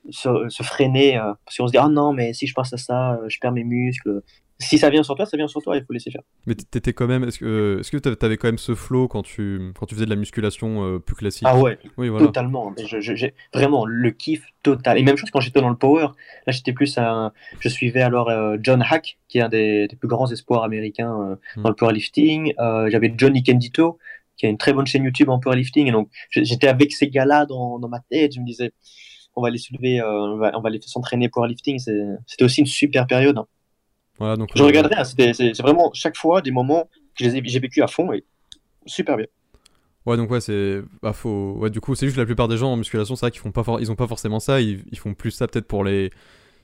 se, se freiner parce qu'on se dit ah non mais si je passe à ça, je perds mes muscles si ça vient sur toi, ça vient sur toi, il faut laisser faire. Mais t'étais quand même, est-ce que est-ce que t'avais quand même ce flow quand tu quand tu faisais de la musculation euh, plus classique? Ah ouais, oui, voilà. totalement. Vraiment le kiff total. Et même chose quand j'étais dans le power. Là, j'étais plus un, je suivais alors euh, John Hack, qui est un des, plus grands espoirs américains euh, hmm. dans le powerlifting. J'avais Johnny Kendito, qui a une très bonne chaîne YouTube en powerlifting. Et donc j'étais avec ces gars-là dans, dans ma tête. Je me disais, on va les soulever, on va, on va les faire s'entraîner powerlifting. C'était aussi une super période. Hein donc, je regarderai, hein, c'est vraiment chaque fois des moments que j'ai vécu à fond et super bien. Ouais, donc ouais, c'est. Bah, faut... Ouais, du coup, c'est juste que la plupart des gens en musculation, c'est vrai qu'ils font pas, ils ont pas forcément ça, ils, ils font plus ça peut-être pour les.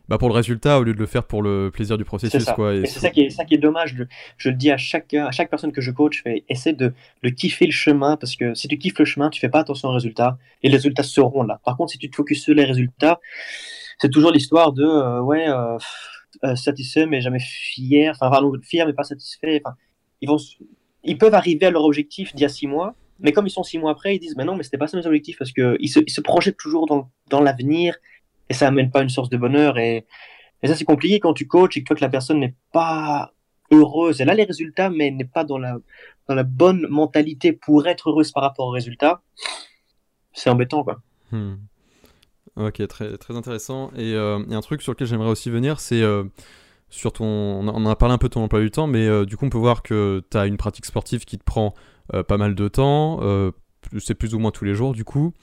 Bah pour le résultat au lieu de le faire pour le plaisir du processus. Quoi, et, c'est ça, qui est, ça qui est dommage. Je, le dis à chaque, à chaque personne que je coach, fais, essaie de, de kiffer le chemin parce que si tu kiffes le chemin, tu fais pas attention aux résultats et les résultats seront là. Par contre, si tu te focuses sur les résultats, c'est toujours l'histoire de euh, ouais, euh, euh, satisfait mais jamais fier, enfin, pardon, fier mais pas satisfait. Enfin, ils, vont, ils peuvent arriver à leur objectif d'il y a six mois mais comme ils sont six mois après, ils disent, mais non, mais c'était pas ça mes objectifs parce qu'ils se, ils se projettent toujours dans, dans l'avenir et ça amène pas une source de bonheur. Et, et ça, c'est compliqué quand tu coaches et que toi, que la personne n'est pas heureuse. Elle a les résultats, mais n'est pas dans la, dans la bonne mentalité pour être heureuse par rapport aux résultats. C'est embêtant, quoi. Hmm. Ok, très, très intéressant. Et euh, a un truc sur lequel j'aimerais aussi venir, c'est euh, sur ton. On en a parlé un peu de ton emploi du temps, mais euh, du coup, on peut voir que tu as une pratique sportive qui te prend euh, pas mal de temps. Euh, c'est plus ou moins tous les jours du coup,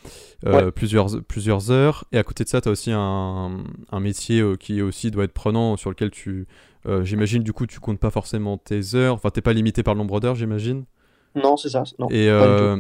euh, plusieurs, plusieurs heures. Et à côté de ça, tu as aussi un, un métier qui aussi doit être prenant, sur lequel tu, j'imagine, du coup, tu comptes pas forcément tes heures. Enfin, t'es pas limité par le nombre d'heures, j'imagine. Non, c'est ça. et,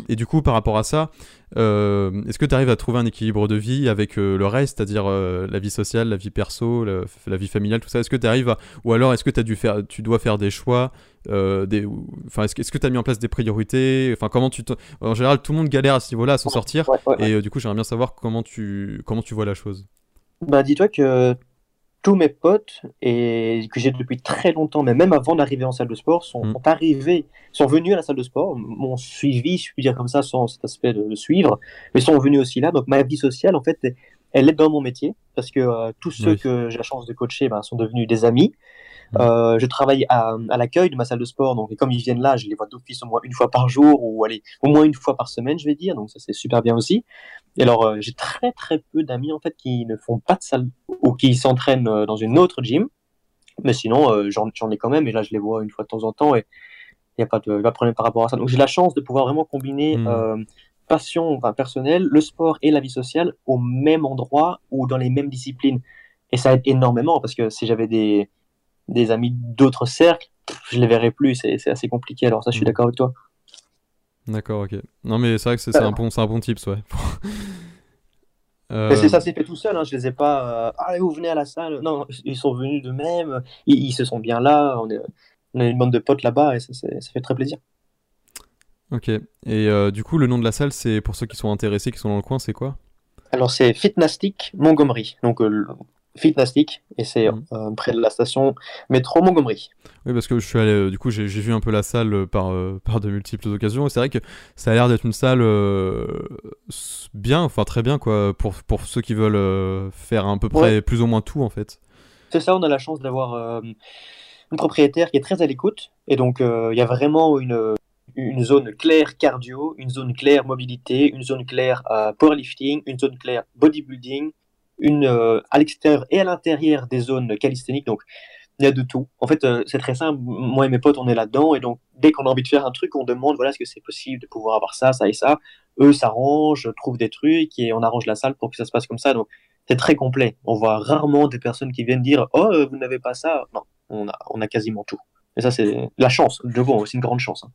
et, du coup, par rapport à ça, est-ce que tu arrives à trouver un équilibre de vie avec le reste, c'est-à-dire la vie sociale, la vie perso, la, vie familiale, tout ça? Est-ce que tu arrives à... Ou alors, est-ce que as dû faire... tu dois faire des choix euh, des, enfin, est-ce, est que tu as mis en place des priorités? Enfin, comment tu En général, tout le monde galère à ce niveau-là à s'en sortir. et euh, du coup, j'aimerais bien savoir comment tu, comment tu vois la chose. Bah, dis-toi que tous mes potes, et que j'ai depuis très longtemps, mais même avant d'arriver en salle de sport, sont, mm. arrivés, sont venus à la salle de sport, m'ont suivi, je puis dire comme ça, sans cet aspect de le suivre, mais sont venus aussi là. Donc ma vie sociale, en fait, elle est dans mon métier, parce que euh, tous ceux que j'ai la chance de coacher ben, sont devenus des amis. Euh, je travaille à, à l'accueil de ma salle de sport, donc et comme ils viennent là, je les vois d'office au moins une fois par jour ou allez, au moins une fois par semaine, je vais dire. Donc ça c'est super bien aussi. Et alors euh, j'ai très très peu d'amis en fait qui ne font pas de salle ou qui s'entraînent euh, dans une autre gym. Mais sinon j'en ai quand même et là je les vois une fois de temps en temps et il n'y a pas de, pas de, problème par rapport à ça. Donc j'ai la chance de pouvoir vraiment combiner hmm. passion enfin, personnelle, le sport et la vie sociale au même endroit ou dans les mêmes disciplines. Et ça aide énormément parce que si j'avais des des amis d'autres cercles, je les verrai plus, c'est assez compliqué. Alors ça, je suis mm. d'accord avec toi. D'accord, ok. Non, mais c'est vrai que c'est un, bon, un bon tips, ouais. euh... Ça s'est fait tout seul, hein. je les ai pas. Euh, allez, vous venez à la salle. Non, ils sont venus d'eux-mêmes, ils, se sont bien là, on, est... on a une bande de potes là-bas et ça, ça, fait très plaisir. Ok, et euh, du coup, le nom de la salle, c'est pour ceux qui sont intéressés, qui sont dans le coin, c'est quoi? Alors, c'est Fitnastic Montgomery. Donc, Fitnastic et c'est mm. euh, près de la station métro Montgomery. Oui, parce que je suis allé, euh, du coup, j'ai vu un peu la salle euh, par, par de multiples occasions et c'est vrai que ça a l'air d'être une salle bien, enfin très bien quoi, pour, pour ceux qui veulent faire à peu près plus ou moins tout en fait. C'est ça, on a la chance d'avoir une propriétaire qui est très à l'écoute et donc il y a vraiment une, une zone claire cardio, une zone claire mobilité, une zone claire powerlifting, une zone claire bodybuilding une euh, à l'extérieur et à l'intérieur des zones calisthéniques. Donc, il y a de tout. En fait, euh, c'est très simple. Moi et mes potes, on est là-dedans. Et donc, dès qu'on a envie de faire un truc, on demande voilà, est-ce que c'est possible de pouvoir avoir ça, ça et ça. Eux s'arrangent, trouvent des trucs et on arrange la salle pour que ça se passe comme ça. Donc, c'est très complet. On voit rarement des personnes qui viennent dire Oh, euh, vous n'avez pas ça? Non, on a, quasiment tout. Et ça, c'est la chance. De bon, c'est une grande chance. Hein.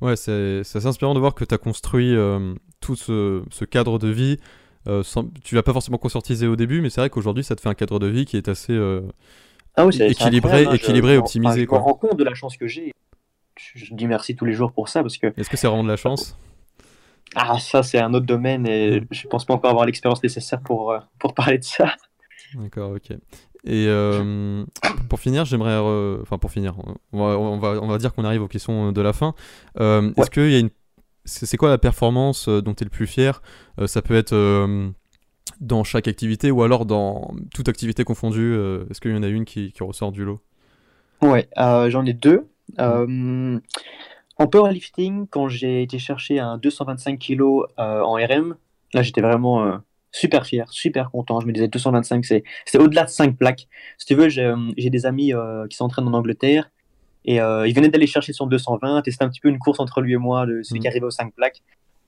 Ouais, c'est assez inspirant de voir que tu as construit tout ce, cadre de vie euh, tu l'as pas forcément conscientisé au début, mais c'est vrai qu'aujourd'hui, ça te fait un cadre de vie qui est assez euh, ah équilibré, équilibré, je, optimisé. je me rends compte de la chance que j'ai. Je, dis merci tous les jours pour ça parce que. Est-ce que c'est vraiment de la chance? Ah, ça, c'est un autre domaine et je pense pas encore avoir l'expérience nécessaire pour, euh, pour parler de ça. D'accord, ok. Et pour finir, j'aimerais. Enfin, pour finir, on va, on va, on va dire qu'on arrive aux questions de la fin. Est-ce qu'il y a une c'est quoi la performance euh, dont tu es le plus fier? Euh, Ça peut être euh, dans chaque activité ou alors dans toute activité confondue. Est-ce qu'il y en a une qui, ressort du lot? Ouais, j'en ai deux. Mmh. en powerlifting, quand j'ai été chercher un 225 kg en RM, là j'étais vraiment super fier, super content. Je me disais 225, c'est au-delà de 5 plaques. Si tu veux, j'ai des amis qui s'entraînent en Angleterre et euh, il venait d'aller chercher son 220, et c'était un petit peu une course entre lui et moi, de celui qui mm. arrivait aux 5 plaques.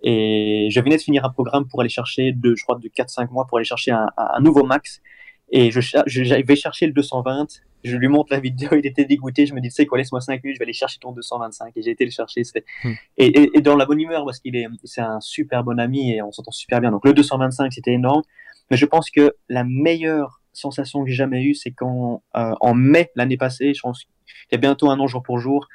Et je venais de finir un programme pour aller chercher, de, je crois, de 4-5 mois pour aller chercher un, un, nouveau max. Et je, je, vais chercher le 220, Je lui montre la vidéo, il était dégoûté. Je me dis, tu sais quoi, laisse-moi 5 minutes, je vais aller chercher ton 225. Et j'ai été le chercher. Et, et, dans la bonne humeur, parce qu'il est, c'est un super bon ami et on s'entend super bien. Donc le 225, c'était énorme. Mais je pense que la meilleure sensation que j'ai jamais eue, c'est quand, euh, en mai l'année passée, je pense qu'il y a bientôt un an jour pour jour,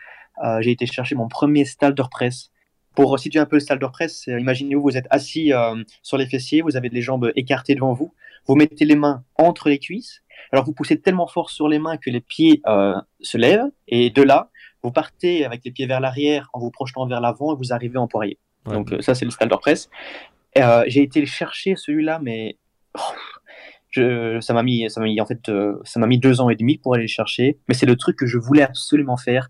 euh, j'ai été chercher mon premier Stalder Press. Pour situer un peu le Stalder Press, imaginez-vous, vous êtes assis euh, sur les fessiers, vous avez les jambes écartées devant vous, vous mettez les mains entre les cuisses, alors vous poussez tellement fort sur les mains que les pieds euh, se lèvent, et de là, vous partez avec les pieds vers l'arrière en vous projetant vers l'avant et vous arrivez en poirier. Donc ça, c'est le Stalder Press. j'ai été chercher celui-là, mais oh, je, ça m'a mis, ça m'a mis en fait, ça m'a mis deux ans et demi pour aller le chercher. Mais c'est le truc que je voulais absolument faire.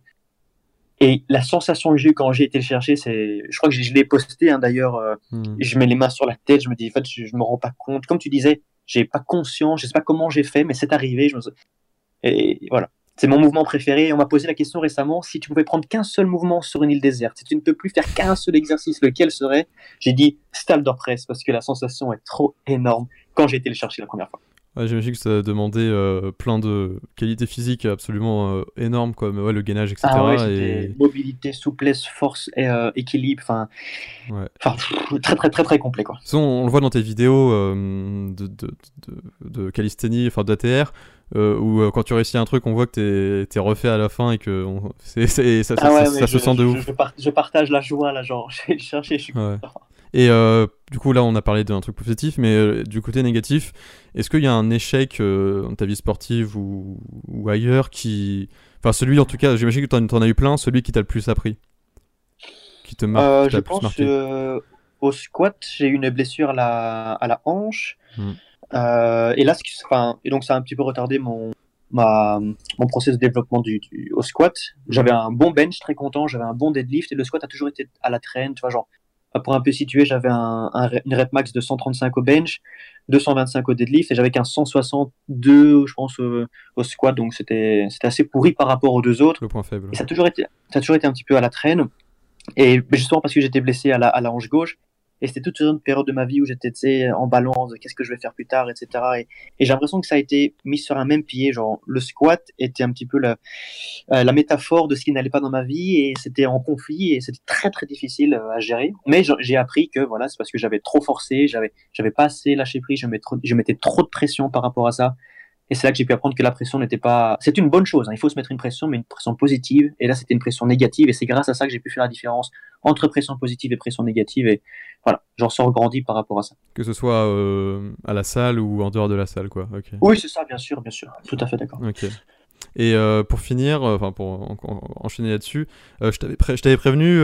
Et la sensation que j'ai eue quand j'ai été le chercher, c'est, je crois que je, l'ai posté hein, d'ailleurs. Euh, hmm. Je mets les mains sur la tête, je me dis, en fait, je, me rends pas compte. Comme tu disais, j'ai pas conscience, je sais pas comment j'ai fait, mais c'est arrivé. Je me... Et voilà, c'est mon mouvement préféré. On m'a posé la question récemment si tu pouvais prendre qu'un seul mouvement sur une île déserte, si tu ne peux plus faire qu'un seul exercice, lequel serait? J'ai dit Stalder Press parce que la sensation est trop énorme quand j'ai été le chercher la première fois. Ouais, J'imagine que ça demandait euh, plein de qualités physiques absolument euh, énormes, comme ouais, le gainage, etc. Ah et... Mobilité, souplesse, force, et, euh, équilibre, enfin, très très très très complet quoi. on, on le voit dans tes vidéos de, de, de, de calisthénie, enfin d'ATR, où quand tu réussis un truc, on voit que t'es es refait à la fin et que on, ça, ça, ah ça, se sent de ouf. Je, partage la joie là, genre j'ai cherché, je suis content. Et euh, du coup, là, on a parlé d'un truc positif, mais euh, du côté négatif, est-ce qu'il y a un échec euh, dans ta vie sportive ou, ailleurs qui. Enfin, celui, en tout cas, j'imagine que tu en, as eu plein, celui qui t'a le plus appris Qui te marque Je pense au squat, j'ai eu une blessure à la, à la hanche. Hmm. et là, enfin, et donc ça a un petit peu retardé mon, ma, mon processus de développement du, au squat. J'avais un bon bench, très content, j'avais un bon deadlift, et le squat a toujours été à la traîne, tu vois, genre, pour un peu situer, j'avais un, une rep max de 135 au bench, 225 au deadlift et j'avais qu'un 162, je pense, au, squat. Donc c'était assez pourri par rapport aux deux autres. Le point faible. Et ça a toujours été, ça a toujours été un petit peu à la traîne. Et justement parce que j'étais blessé à la, à la hanche gauche, et c'était toute une période de ma vie où j'étais en balance, qu'est-ce que je vais faire plus tard, etc. Et, j'ai l'impression que ça a été mis sur un même pied. Genre, le squat était un petit peu la, euh, métaphore de ce qui n'allait pas dans ma vie et c'était en conflit et c'était très très difficile euh, à gérer. Mais j'ai appris que voilà, c'est parce que j'avais trop forcé, j'avais pas assez lâché prise, je mettais, trop, je mettais trop de pression par rapport à ça. Et c'est là que j'ai pu apprendre que la pression n'était pas. C'est une bonne chose, hein. il faut se mettre une pression, mais une pression positive. Et là, c'était une pression négative. Et c'est grâce à ça que j'ai pu faire la différence entre pression positive et pression négative. Et voilà, j'en sors grandi par rapport à ça. Que ce soit euh, à la salle ou en dehors de la salle, quoi. Oui, c'est ça, bien sûr, bien sûr. Tout à fait d'accord. Et euh, pour finir, euh, enfin pour enchaîner là-dessus, je t'avais prévenu,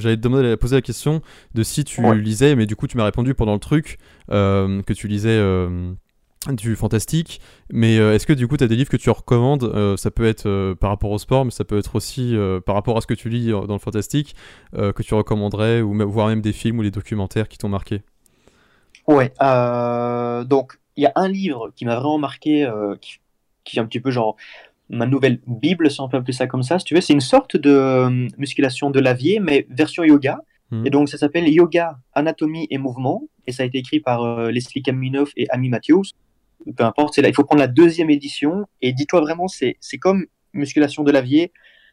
j'allais te demander, poser la question de si tu lisais, mais du coup tu m'as répondu pendant le truc que tu lisais du fantastique, mais euh, est-ce que du coup tu as des livres que tu recommandes euh, Ça peut être euh, par rapport au sport, mais ça peut être aussi par rapport à ce que tu lis dans le fantastique, que tu recommanderais, ou voire même des films ou des documentaires qui t'ont marqué? Ouais, donc il y a un livre qui m'a vraiment marqué, qui, est un petit peu genre ma nouvelle Bible, si on peut appeler ça comme ça, si tu veux, c'est une sorte de musculation de lavier, mais version yoga. Mmh. Et donc ça s'appelle Yoga, Anatomie et Mouvement, et ça a été écrit par Leslie Kaminoff et Amy Matthews peu importe, là, il faut prendre la deuxième édition et dis-toi vraiment, c'est comme musculation de lavier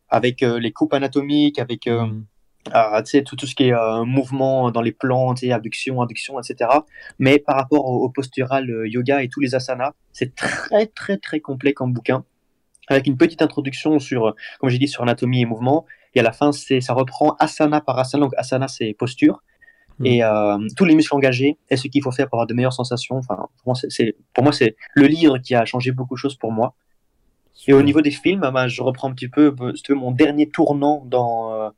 avec euh, les coupes anatomiques, avec euh, mm. ah, tout, tout ce qui est euh, mouvement dans les plans, abduction, induction, etc. Mais par rapport au, postural yoga et tous les asanas, c'est très très très complet comme bouquin, avec une petite introduction sur, comme j'ai dit, sur anatomie et mouvement. Et à la fin, ça reprend asana par asana. Donc asana, c'est posture. Mm. et euh, tous les muscles engagés et ce qu'il faut faire pour avoir de meilleures sensations. Enfin, pour moi, c'est le livre qui a changé beaucoup de choses pour moi. Et au niveau des films, bah, je reprends un petit peu mon dernier tournant dans euh,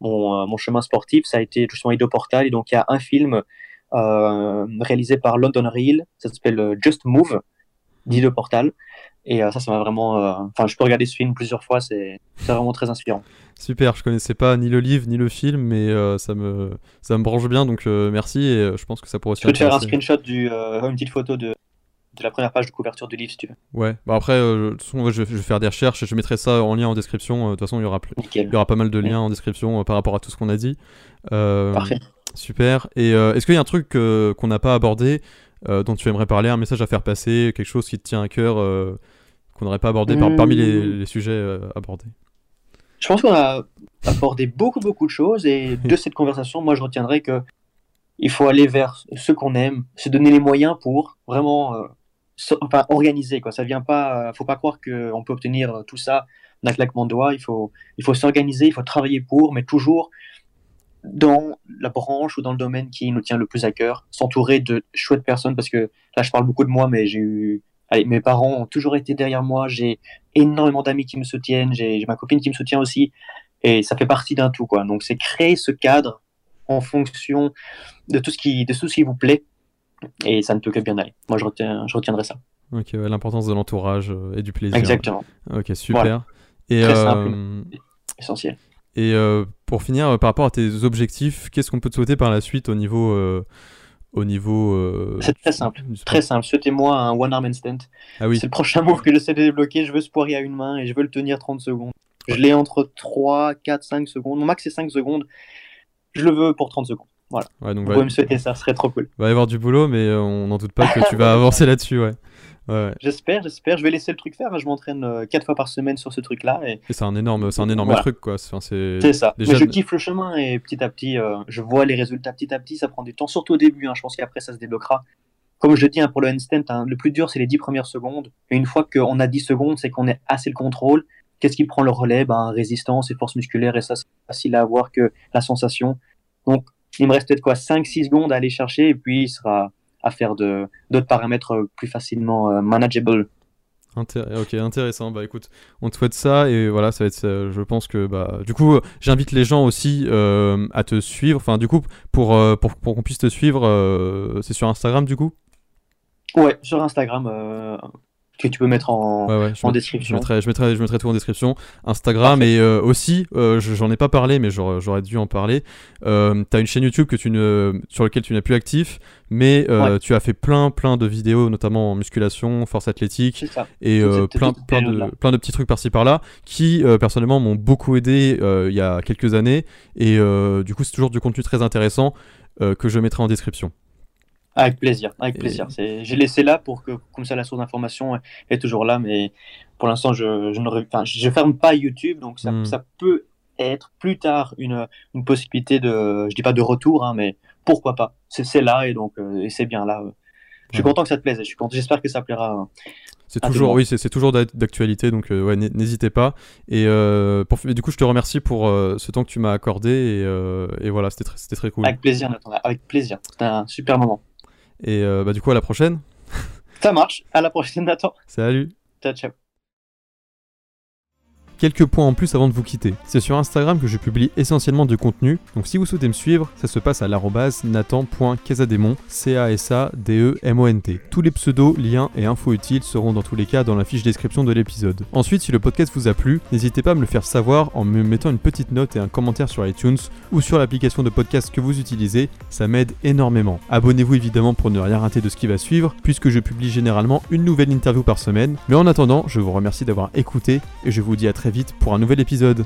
mon, euh, mon, chemin sportif. Ça a été justement Ido Portal. Et donc, il y a un film réalisé par London Reel. Ça s'appelle Just Move d'Ido Portal. Et ça, ça m'a vraiment. Enfin, je peux regarder ce film plusieurs fois. C'est vraiment très inspirant. Super, je connaissais pas ni le livre ni le film, mais euh, ça, me, ça me branche bien, donc euh, merci et euh, je pense que ça pourrait aussi. Je peux te faire un screenshot du, une petite photo de, de la première page de couverture du livre si tu veux. Ouais, bah après, de toute façon, je, vais, faire des recherches et je mettrai ça en lien en description. De toute façon, il y aura, il y aura pas mal de liens en description par rapport à tout ce qu'on a dit. Parfait. Super. Et est-ce qu'il y a un truc qu'on n'a pas abordé dont tu aimerais parler, un message à faire passer, quelque chose qui te tient à cœur qu'on n'aurait pas abordé parmi les, hmm. sujets euh, abordés Je pense qu'on a abordé beaucoup, beaucoup de choses et de cette conversation, moi, je retiendrai que il faut aller vers ce qu'on aime, se donner les moyens pour vraiment euh, enfin, organiser. Quoi. Ça vient pas, faut pas croire qu'on peut obtenir tout ça d'un claquement de doigts. Il faut, il faut s'organiser, il faut travailler pour, mais toujours dans la branche ou dans le domaine qui nous tient le plus à cœur, s'entourer de chouettes personnes, parce que là je parle beaucoup de moi, mais j'ai eu, allez, mes parents ont toujours été derrière moi, j'ai énormément d'amis qui me soutiennent, j'ai ma copine qui me soutient aussi, et ça fait partie d'un tout, quoi. Donc c'est créer ce cadre en fonction de tout ce qui, de tout ce qui vous plaît, et ça ne peut que bien aller. Moi je, retiens, je retiendrai ça. Ok, l'importance de l'entourage euh, et du plaisir. Exactement. Ok, super. Et Très simple, euh, essentiel. Et euh, pour finir, par rapport à tes objectifs, qu'est-ce qu'on peut te souhaiter par la suite au niveau. Euh, au niveau C'est très simple. Très simple. Souhaitez-moi un one arm instant. Ah oui. C'est le prochain move que j'essaie de débloquer. Je veux ce poirier à une main et je veux le tenir 30 secondes. Je l'ai entre 3, 4, 5 secondes. Mon max c'est 5 secondes. Je le veux pour 30 secondes. Voilà. Ouais, donc, Vous pouvez me souhaiter ça, ce serait trop cool. Va y avoir du boulot, mais on n'en doute pas que tu vas avancer là-dessus, ouais. J'espère, j'espère. Je vais laisser le truc faire. Hein. Je m'entraîne euh, quatre fois par semaine sur ce truc-là. Et, c'est un énorme, c'est un énorme truc, quoi. c'est ça. Mais je kiffe le chemin et petit à petit, euh, je vois les résultats petit à petit. Ça prend du temps, surtout au début. Hein. Je pense qu'après, ça se débloquera. Comme je dis hein, pour le handstand, le plus dur, c'est les 10 premières secondes. Et une fois qu'on a 10 secondes, c'est qu'on est assez le contrôle. Qu'est-ce qui prend le relais? Ben, Résistance et force musculaire. Et ça, c'est facile à avoir que la sensation. Donc, il me reste peut-être quoi? 5-6 secondes à aller chercher. Et puis, il sera à faire d'autres paramètres euh, plus facilement euh, manageable. ok, intéressant. Bah écoute, on te souhaite ça et voilà, ça va être. Euh, je pense que bah du coup, j'invite les gens aussi à te suivre. Enfin, du coup, pour pour, pour qu'on puisse te suivre, c'est sur Instagram du coup? Ouais, sur Instagram, que tu peux mettre en, en description. Je mettrai, je, mettrai, je mettrai tout en description. Instagram et euh, aussi, euh, j'en ai pas parlé, mais j'aurais dû en parler. Euh, tu as une chaîne YouTube que tu ne, sur laquelle tu n'es plus actif, mais tu as fait plein, plein de vidéos, notamment en musculation, force athlétique, et plein, plein, de, plein de petits trucs par-ci par-là, qui personnellement m'ont beaucoup aidé il y a quelques années. Et du coup, c'est toujours du contenu très intéressant que je mettrai en description. Avec plaisir, avec plaisir. J'ai laissé là pour que, comme ça, la source d'information est toujours là, mais pour l'instant, je, je, ne je ferme pas YouTube, donc ça, hmm. ça peut être plus tard une, une, possibilité de, je dis pas de retour, hein, mais pourquoi pas. C'est là et donc euh, et c'est bien là. Je suis content que ça te plaise. Je. J'espère que ça plaira. C'est toujours, oui, c'est toujours d'actualité, donc euh, ouais, n'hésitez pas. Et euh, pour, du coup, je te remercie pour ce temps que tu m'as accordé et, et voilà, c'était très, très cool. Avec plaisir, Nathan. Avec plaisir. C'était un super moment. Et euh, bah, du coup, à la prochaine. Ça marche. À la prochaine, Nathan. Salut. Ciao, ciao. Quelques points en plus avant de vous quitter. C'est sur Instagram que je publie essentiellement du contenu, donc si vous souhaitez me suivre, ça se passe à l'arrobase nathan.casademont, C-A-S-A-D-E-M-O-N-T. Tous les pseudos, liens et infos utiles seront dans tous les cas dans la fiche description de l'épisode. Ensuite, si le podcast vous a plu, n'hésitez pas à me le faire savoir en me mettant une petite note et un commentaire sur iTunes ou sur l'application de podcast que vous utilisez, ça m'aide énormément. Abonnez-vous évidemment pour ne rien rater de ce qui va suivre, puisque je publie généralement une nouvelle interview par semaine. Mais en attendant, je vous remercie d'avoir écouté et je vous dis à vite pour un nouvel épisode.